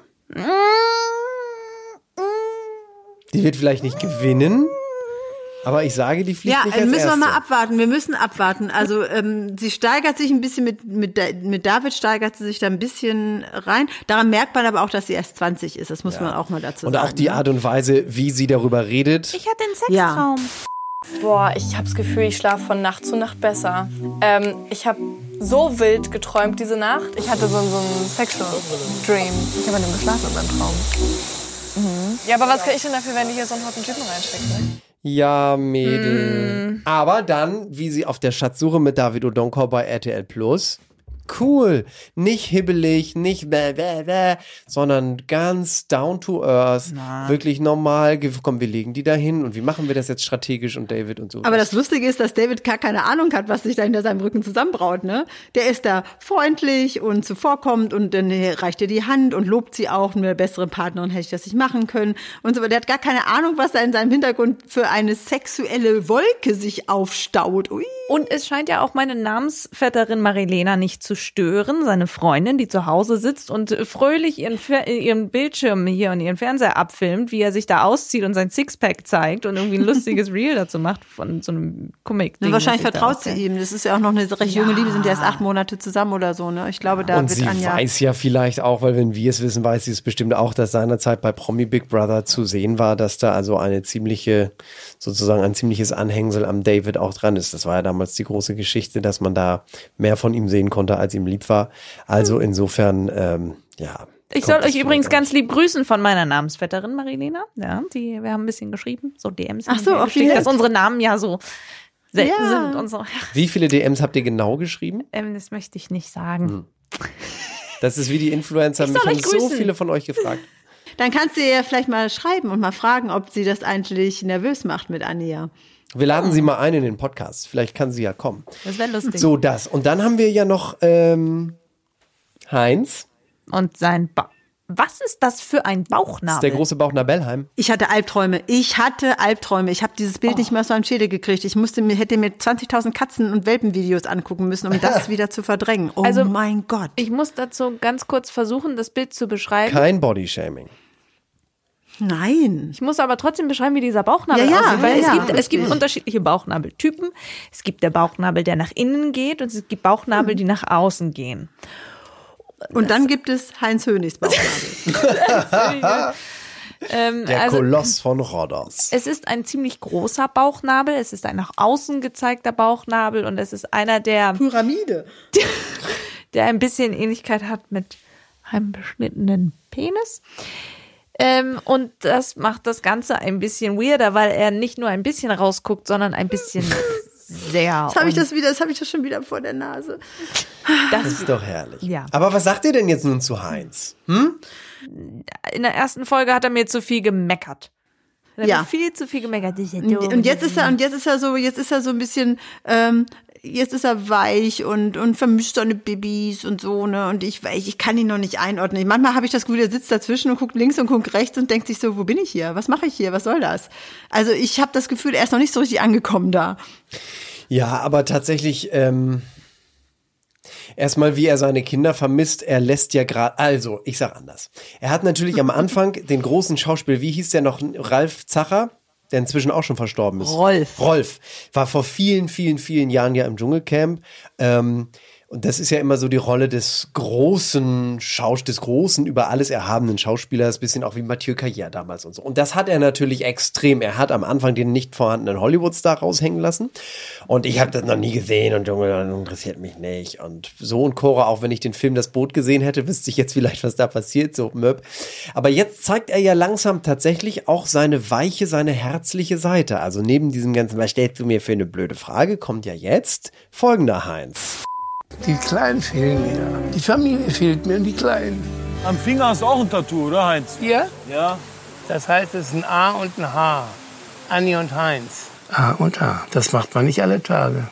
Die wird vielleicht nicht gewinnen, aber ich sage, die fliegt Ja, nicht äh, als müssen wir Erste. mal abwarten. Wir müssen abwarten. Also ähm, sie steigert sich ein bisschen mit, mit, mit David steigert sie sich da ein bisschen rein. Daran merkt man aber auch, dass sie erst 20 ist. Das muss man auch mal dazu Und sagen. auch die ne? Art und Weise, wie sie darüber redet. Ich hatte einen Ja. Boah, ich habe das Gefühl, ich schlafe von Nacht zu Nacht besser. Ähm, ich habe so wild geträumt diese Nacht. Ich hatte so, so einen Sexual Dream. Ich habe an dem geschlafen in meinem Traum. Mhm. Ja, aber was kann ich denn dafür, wenn die hier so einen hotten Typen reinstecken? Ja, Mädel. Aber dann, wie sie auf der Schatzsuche mit David Odonkor bei RTL Plus, cool. Nicht hibbelig, nicht bäh, bäh, bäh, sondern ganz down to earth. Wirklich normal. Komm, wir legen die da hin und wie machen wir das jetzt strategisch und David und so. Aber das Lustige ist, dass David gar keine Ahnung hat, was sich da hinter seinem Rücken zusammenbraut. Ne? Der ist da freundlich und zuvorkommend und dann reicht ihr die Hand und lobt sie auch. Mit einer besseren Partnerin hätte ich das nicht machen können. Und so, aber der hat gar keine Ahnung, was da in seinem Hintergrund für eine sexuelle Wolke sich aufstaut. Ui. Und es scheint ja auch meine Namensvetterin Marilena nicht zu stören, seine Freundin, die zu Hause sitzt und fröhlich ihren, Fer ihren Bildschirm hier und ihren Fernseher abfilmt, wie er sich da auszieht und sein Sixpack zeigt und irgendwie ein lustiges Reel dazu macht von so einem comic Na, wahrscheinlich vertraut sie ihm. Das ist ja auch noch eine recht junge Liebe, sind ja erst acht Monate zusammen oder so. Ne? Ich glaube, da und wird sie Anja. weiß ja vielleicht auch, weil wenn wir es wissen, weiß sie es bestimmt auch, dass seinerzeit bei Promi Big Brother zu sehen war, dass da also eine ziemliche, sozusagen ein ziemliches Anhängsel am David auch dran ist. Das war ja damals die große Geschichte, dass man da mehr von ihm sehen konnte, als ihm lieb war. Also insofern, ähm, ja. Ich soll euch übrigens ganz lieb grüßen von meiner Namensvetterin Marilena. Ja, die, wir haben ein bisschen geschrieben, so DMs. Ach so, haben wir auf geschickt, dass unsere Namen ja so selten Ja. sind und so. Ja, Wie viele DMs habt ihr genau geschrieben? ähm, das möchte ich nicht sagen. Das ist wie die Influencer. Ich Mich haben so viele von euch gefragt. Dann kannst du ihr ja vielleicht mal schreiben und mal fragen, ob sie das eigentlich nervös macht mit Anja. Wir laden sie mal ein in den Podcast. Vielleicht kann sie ja kommen. Das wäre lustig. So, das. Und dann haben wir ja noch ähm, Heinz. Und sein ba Was ist das für ein Das ist der Bauchnabel? große Bauchnabelheim. Ich hatte Albträume. Ich hatte Albträume. Ich habe dieses Bild nicht mehr aus meinem Schädel gekriegt. Ich musste mir, hätte mir 20.000 Katzen- und Welpenvideos angucken müssen, um das wieder zu verdrängen. Oh Also- mein Gott. Ich muss dazu ganz kurz versuchen, das Bild zu beschreiben. Kein Bodyshaming. Nein. Ich muss aber trotzdem beschreiben, wie dieser Bauchnabel Ja, ja, aussieht, weil ja, es, ja, gibt, es gibt unterschiedliche Bauchnabeltypen. Es gibt der Bauchnabel, der nach innen geht und es gibt Bauchnabel, die nach außen gehen. Und dann gibt es Heinz Hönigs Bauchnabel. Ähm, Der also, Koloss von Rhodos. es ist ein ziemlich großer Bauchnabel, es ist ein nach außen gezeigter Bauchnabel und es ist einer, der, Pyramide. der ein bisschen Ähnlichkeit hat mit einem beschnittenen Penis. Ähm, und das macht das Ganze ein bisschen weirder, weil er nicht nur ein bisschen rausguckt, sondern ein bisschen sehr. Jetzt habe ich das wieder, das habe ich das schon wieder vor der Nase. Das ist doch herrlich. Ja. Aber was sagt ihr denn jetzt nun zu Heinz? in der ersten Folge hat er mir zu viel gemeckert. Er hat Ja. mir viel zu viel gemeckert. Das und jetzt ist er, und jetzt ist er so, jetzt ist er so ein bisschen, ähm, jetzt ist er weich und, und vermischt seine Babys und so, ne? Und ich weiß, ich kann ihn noch nicht einordnen. Manchmal habe ich das Gefühl, er sitzt dazwischen und guckt links und guckt rechts und denkt sich so, wo bin ich hier? Was mache ich hier? Was soll das? Also ich habe das Gefühl, er ist noch nicht so richtig angekommen da. Ja, aber tatsächlich, ähm, erstmal, wie er seine Kinder vermisst, er lässt ja gerade, also, ich sag anders. Er hat natürlich am Anfang den großen Schauspieler, wie hieß der noch, Ralf Zacher? Der inzwischen auch schon verstorben ist. Rolf. Rolf. War vor vielen, vielen, vielen Jahren ja im Dschungelcamp. Ähm, und das ist ja immer so die Rolle des großen Schaus, des großen, über alles erhabenen Schauspielers, bisschen auch wie Mathieu Carrière damals und so. Und das hat er natürlich extrem. Er hat am Anfang den nicht vorhandenen Hollywood-Star raushängen lassen. Und ich habe das noch nie gesehen und Dschungel interessiert mich nicht. Und so und Cora, auch wenn ich den Film Das Boot gesehen hätte, wüsste ich jetzt vielleicht, was da passiert, so Möb. Aber jetzt zeigt er ja langsam tatsächlich auch seine weiche, seine herzliche Seite. Also neben diesem ganzen, was stellst du mir für eine blöde Frage, kommt ja jetzt folgender Heinz. Die Kleinen fehlen mir. Die Familie fehlt mir und die Kleinen. Am Finger hast du auch ein Tattoo, oder Heinz? Hier? Ja. Das heißt, es ist ein A und ein H. Anni und Heinz. A und H. Das macht man nicht alle Tage.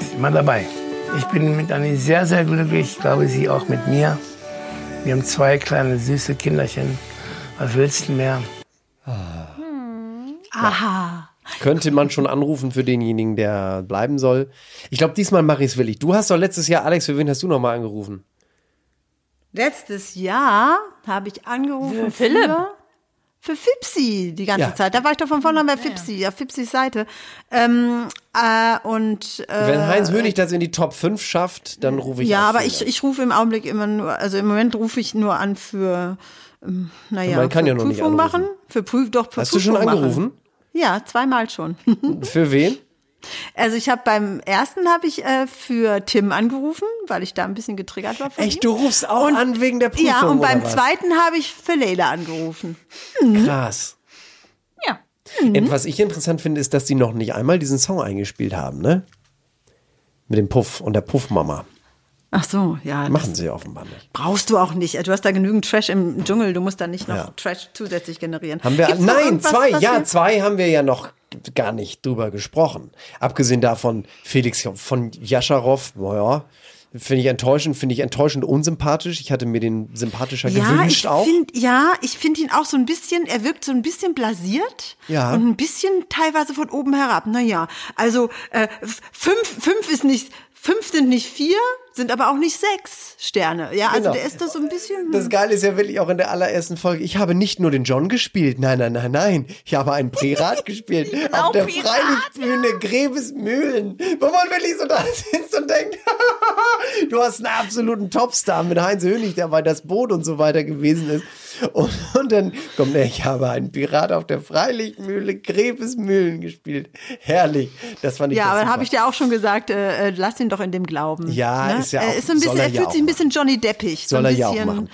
Ist immer dabei. Ich bin mit Anni sehr, sehr glücklich. Ich glaube, sie auch mit mir. Wir haben zwei kleine, süße Kinderchen. Was willst du mehr? Aha. Könnte man schon anrufen für denjenigen, der bleiben soll. Ich glaube, diesmal mache ich es willig. Du hast doch letztes Jahr, Alex, für wen hast du noch mal angerufen? Letztes Jahr habe ich angerufen Für Philipp. Für, für Fipsi die ganze Ja. Zeit. Da war ich doch von vornherein bei Fipsi, auf Fipsis Seite. Ähm, äh, und äh, Wenn Heinz Hönig das in die Top 5 schafft, dann rufe ich Ja, aber ich, ich rufe im Augenblick immer nur, also im Moment rufe ich nur an für, ähm, naja, Man kann für ja noch nicht Prüfung anrufen. machen. Für Prüf, doch, für Hast du schon Prüfung angerufen? Machen. Ja, zweimal schon. Für wen? Also ich habe beim ersten habe ich äh, für Tim angerufen, weil ich da ein bisschen getriggert war Echt, du rufst auch an wegen der Prüfung Ja, und beim was? zweiten habe ich für Leila angerufen. Krass. Ja. Und was ich interessant finde, ist, dass die noch nicht einmal diesen Song eingespielt haben, ne? Mit dem Puff und der Puffmama. Ach so, ja. Machen sie offenbar nicht. Brauchst du auch nicht. Du hast da genügend Trash im Dschungel. Du musst da nicht noch Ja. Trash zusätzlich generieren. Haben wir, Gibt's nein, zwei, was ja, zwei haben wir ja noch gar nicht drüber gesprochen. Abgesehen davon, Felix von Jascharow, naja, finde ich enttäuschend, finde ich enttäuschend unsympathisch. Ich hatte mir den sympathischer Ja, gewünscht ich auch. find, ja, ich finde ihn auch so ein bisschen, er wirkt so ein bisschen blasiert Ja. und ein bisschen teilweise von oben herab. Naja, also äh, fünf, fünf ist nicht, fünf sind nicht vier, sind aber auch nicht sechs Sterne. Ja, also Genau. der ist da so ein bisschen. Das Geile ist ja wirklich auch in der allerersten Folge. Ich habe nicht nur den John gespielt. Nein, nein, nein, nein. Ich habe einen Pirat gespielt. auf der Pirat, Freilichtbühne Gräbesmühlen. Wo man wirklich so da sitzt und denkt, du hast einen absoluten Topstar mit Heinz Hönig, der bei das Boot und so weiter gewesen ist. Und, und dann kommt er, ich habe einen Pirat auf der Freilichtmühle Gräbesmühlen gespielt. Herrlich. Das fand ich ja, aber habe ich dir auch schon gesagt, äh, äh, lass ihn doch in dem glauben. Ja, ne? ist ja er auch- ist so ein bisschen, er er, ja fühlt auch sich ein bisschen Johnny Deppig. Soll so ein er ja auch machen.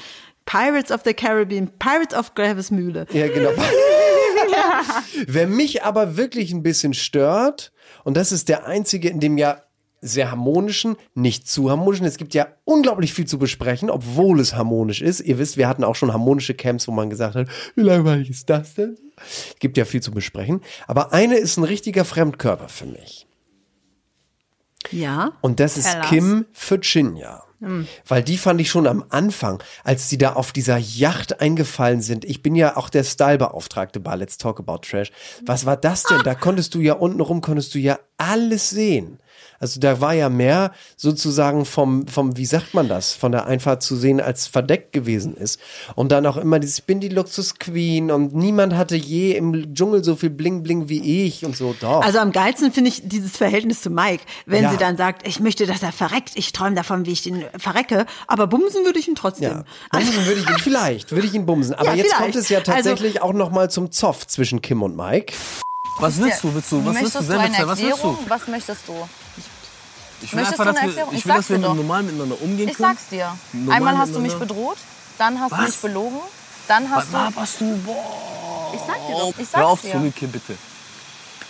Pirates of the Caribbean, Pirates of Gräbesmühle. Ja, genau. Wer mich aber wirklich ein bisschen stört, und das ist der einzige in dem ja sehr harmonischen, nicht zu harmonischen. Es gibt ja unglaublich viel zu besprechen, obwohl es harmonisch ist. Ihr wisst, wir hatten auch schon harmonische Camps, wo man gesagt hat, wie langweilig ist das denn? Es gibt ja viel zu besprechen. Aber eine ist ein richtiger Fremdkörper für mich. Ja. Und das ist Tell us. Kim Virginia. Hm. Weil die fand ich schon am Anfang, als die da auf dieser Yacht eingefallen sind. Ich bin ja auch der Stylebeauftragte bei Let's Talk About Trash. Was war das denn? Da konntest du ja unten rum, konntest du ja alles sehen. Also da war ja mehr sozusagen vom, vom, wie sagt man das, von der Einfahrt zu sehen, als verdeckt gewesen ist. Und dann auch immer dieses, ich bin die Luxus Queen und niemand hatte je im Dschungel so viel Bling Bling wie ich und so. Doch. Also am geilsten finde ich dieses Verhältnis zu Mike. Wenn Ja. sie dann sagt, ich möchte, dass er verreckt, ich träume davon, wie ich den verrecke, aber bumsen würde ich ihn trotzdem. Ja, bumsen würde ich ihn vielleicht, würde ich ihn bumsen. Aber Ja, jetzt vielleicht. kommt es ja Also- tatsächlich auch noch mal zum Zoff zwischen Kim und Mike. Was willst du? Willst du, was willst du du denn? eine Marcel? Was willst du? Was möchtest du? Ich will Möchtest einfach, du dass eine wir, Erklärung? ich Ich will, dass sag's wir dir doch. normal miteinander umgehen Ich können. sag's dir. Normal Einmal hast du mich miteinander. bedroht, dann hast du Was? mich belogen, dann hast Was du. warst du? Boah. Ich sag dir doch, ich Hör auf sag's zu mir, dir. Kim, bitte.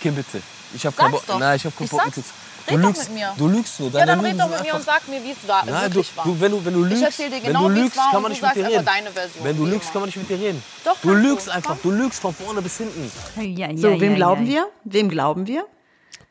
Kim, bitte. Ich hab Sag's keinen Bock. doch. Nein, ich hab keinen Ich Bock. sag's. mit dir- Red Du doch lügst, mit mir. du lügst nur. Ja, Deine dann Lügen red doch sind mit mir und sag mir, wie es war. Nein, du, wirklich war. du, wenn, du, wenn du lügst, Ich erzähl dir wenn genau, du wie es lügst, war kann und man du nicht mit sagst dir einfach reden. deine Version, Wenn du wie lügst, immer. kann man nicht mit dir reden. Doch, du kannst lügst du. einfach. Du lügst von vorne bis hinten. So, wem glauben wir? Wem glauben wir?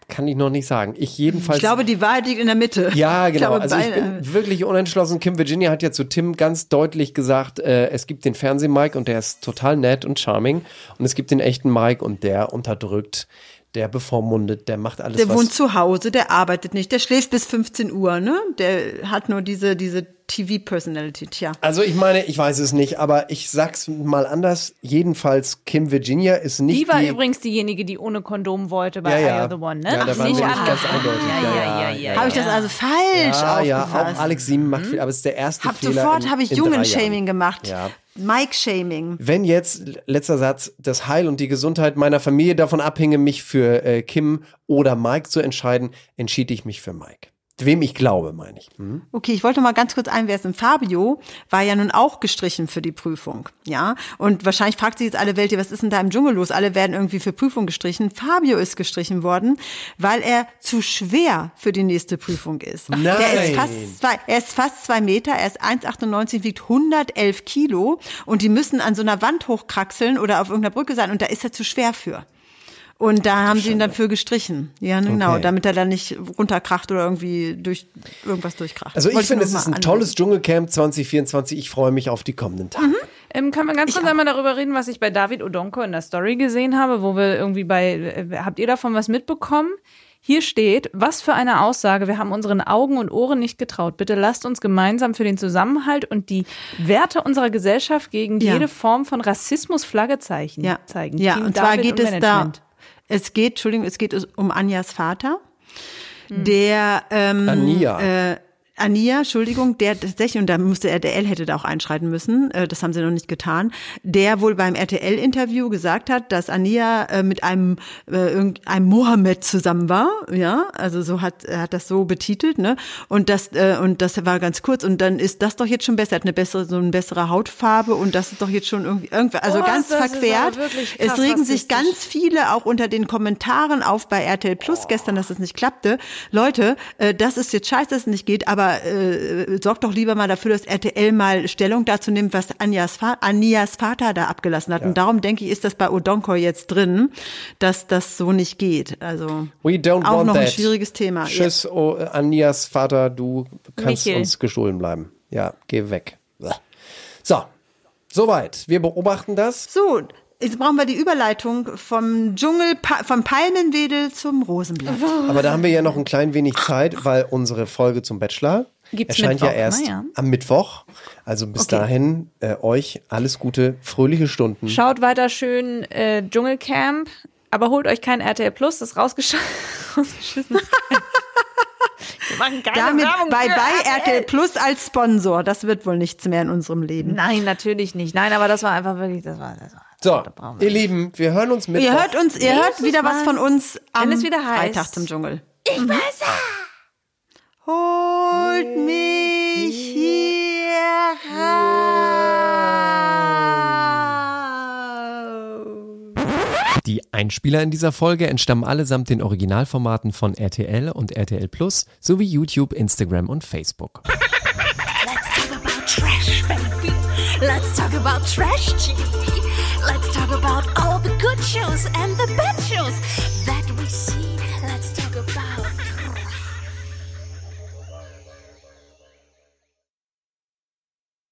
Kann ich noch nicht sagen. Ich jedenfalls. Ich glaube, die Wahrheit liegt in der Mitte. ja, genau. glaube, also ich bin wirklich unentschlossen. Kim Virginia hat ja zu Tim ganz deutlich gesagt, äh, es gibt den Fernseh-Mike und der ist total nett und charming. Und es gibt den echten Mike und der unterdrückt, der bevormundet, der macht alles, Der was... wohnt zu Hause, der arbeitet nicht, der schläft bis 15 Uhr, ne? Der hat nur diese, diese TV-Personality, tja. Also ich meine, ich weiß es nicht, aber ich sag's mal anders. Jedenfalls Kim Virginia ist nicht Die war die übrigens diejenige, die ohne Kondom wollte bei Ja, ja. I the One, ne? Ja, da waren Nicht wir nicht ganz eindeutig. Ja, ja, ja, ja. Habe ich das also falsch ja, ja, aufgefasst? auch Alex Sieben macht viel, aber es ist der erste Hab Fehler sofort habe ich Jungen-Shaming gemacht. Mike-Shaming. Wenn jetzt, letzter Satz, das Heil und die Gesundheit meiner Familie davon abhinge, mich für äh, Kim oder Mike zu entscheiden, entschied ich mich für Mike. Wem ich glaube, meine ich. Hm? Okay, ich wollte mal ganz kurz einwerfen. Fabio war ja nun auch gestrichen für die Prüfung, ja. Und wahrscheinlich fragt sich jetzt alle Welt, was ist denn da im Dschungel los? Alle werden irgendwie für Prüfung gestrichen. Fabio ist gestrichen worden, weil er zu schwer für die nächste Prüfung ist. Nein. Der ist fast zwei, er ist fast zwei Meter, er ist 1,98, wiegt 111 Kilo und die müssen an so einer Wand hochkraxeln oder auf irgendeiner Brücke sein und da ist er zu schwer für. Und da haben sie ihn dann für gestrichen. Ja, genau, Okay. damit er dann nicht runterkracht oder irgendwie durch irgendwas durchkracht. Also ich Wollte finde, es ist ein tolles Dschungelcamp 2024. Ich freue mich auf die kommenden Tage. Ähm, kann man ganz kurz einmal darüber reden, was ich bei David Odonko in der Story gesehen habe, wo wir irgendwie bei, äh, habt ihr davon was mitbekommen? Hier steht, was für eine Aussage, wir haben unseren Augen und Ohren nicht getraut. Bitte lasst uns gemeinsam für den Zusammenhalt und die Werte unserer Gesellschaft gegen Ja. jede Form von Rassismus Flagge zeigen. Ja, zeigen. ja Team und zwar David geht es da. Es geht, Entschuldigung, es geht um Anjas Vater, der ähm, Ania. Äh, Ania, Entschuldigung, der tatsächlich, und da musste RTL hätte da auch einschreiten müssen, äh, das haben sie noch nicht getan, der wohl beim RTL-Interview gesagt hat, dass Ania äh, mit einem, äh, irgendeinem Mohammed zusammen war, ja, also so hat, er hat das so betitelt, ne, und das, und das war ganz kurz, und dann ist das doch jetzt schon besser, er hat eine bessere, so eine bessere Hautfarbe, und das ist doch jetzt schon irgendwie, irgendwie also Oh, ganz das verquert. Es regen sich ganz viele auch unter den Kommentaren auf bei RTL Plus gestern, dass es nicht klappte. Leute, das ist jetzt scheiße, dass es nicht geht, aber aber äh, sorg doch lieber mal dafür, dass RTL mal Stellung dazu nimmt, was Anjas, Anias Vater da abgelassen hat. Und darum denke ich, ist das bei Odonkor jetzt drin, dass das so nicht geht. Also We don't auch want noch that. ein schwieriges Thema. Tschüss, oh, Anias Vater, du kannst Michel. uns gestohlen bleiben. Ja, geh weg. So, soweit. Wir beobachten das. So, jetzt brauchen wir die Überleitung vom Dschungel, vom Palmenwedel zum Rosenblatt. Aber da haben wir ja noch ein klein wenig Zeit, weil unsere Folge zum Bachelor Gibt's erscheint ja Mittwoch, erst ne? Ja. am Mittwoch. Also bis dahin äh, euch alles Gute, fröhliche Stunden. Schaut weiter schön äh, Dschungelcamp, aber holt euch kein RTL Plus, das rausgesch rausgeschissen. Wir machen keine Damit Werbung bye bye RTL Plus als Sponsor. Das wird wohl nichts mehr in unserem Leben. Nein, natürlich nicht. Nein, aber das war einfach wirklich, das war, das war So, ihr Lieben, wir hören uns Mittwoch. Ihr hört uns, ihr hört wieder was von uns am Wenn es wieder heißt. Freitag zum Dschungel. Ich weiß Holt mich hier raus. Die Einspieler in dieser Folge entstammen allesamt den Originalformaten von RTL und RTL Plus sowie YouTube, Instagram und Facebook. Let's talk about trash, baby. Let's talk about trash TV.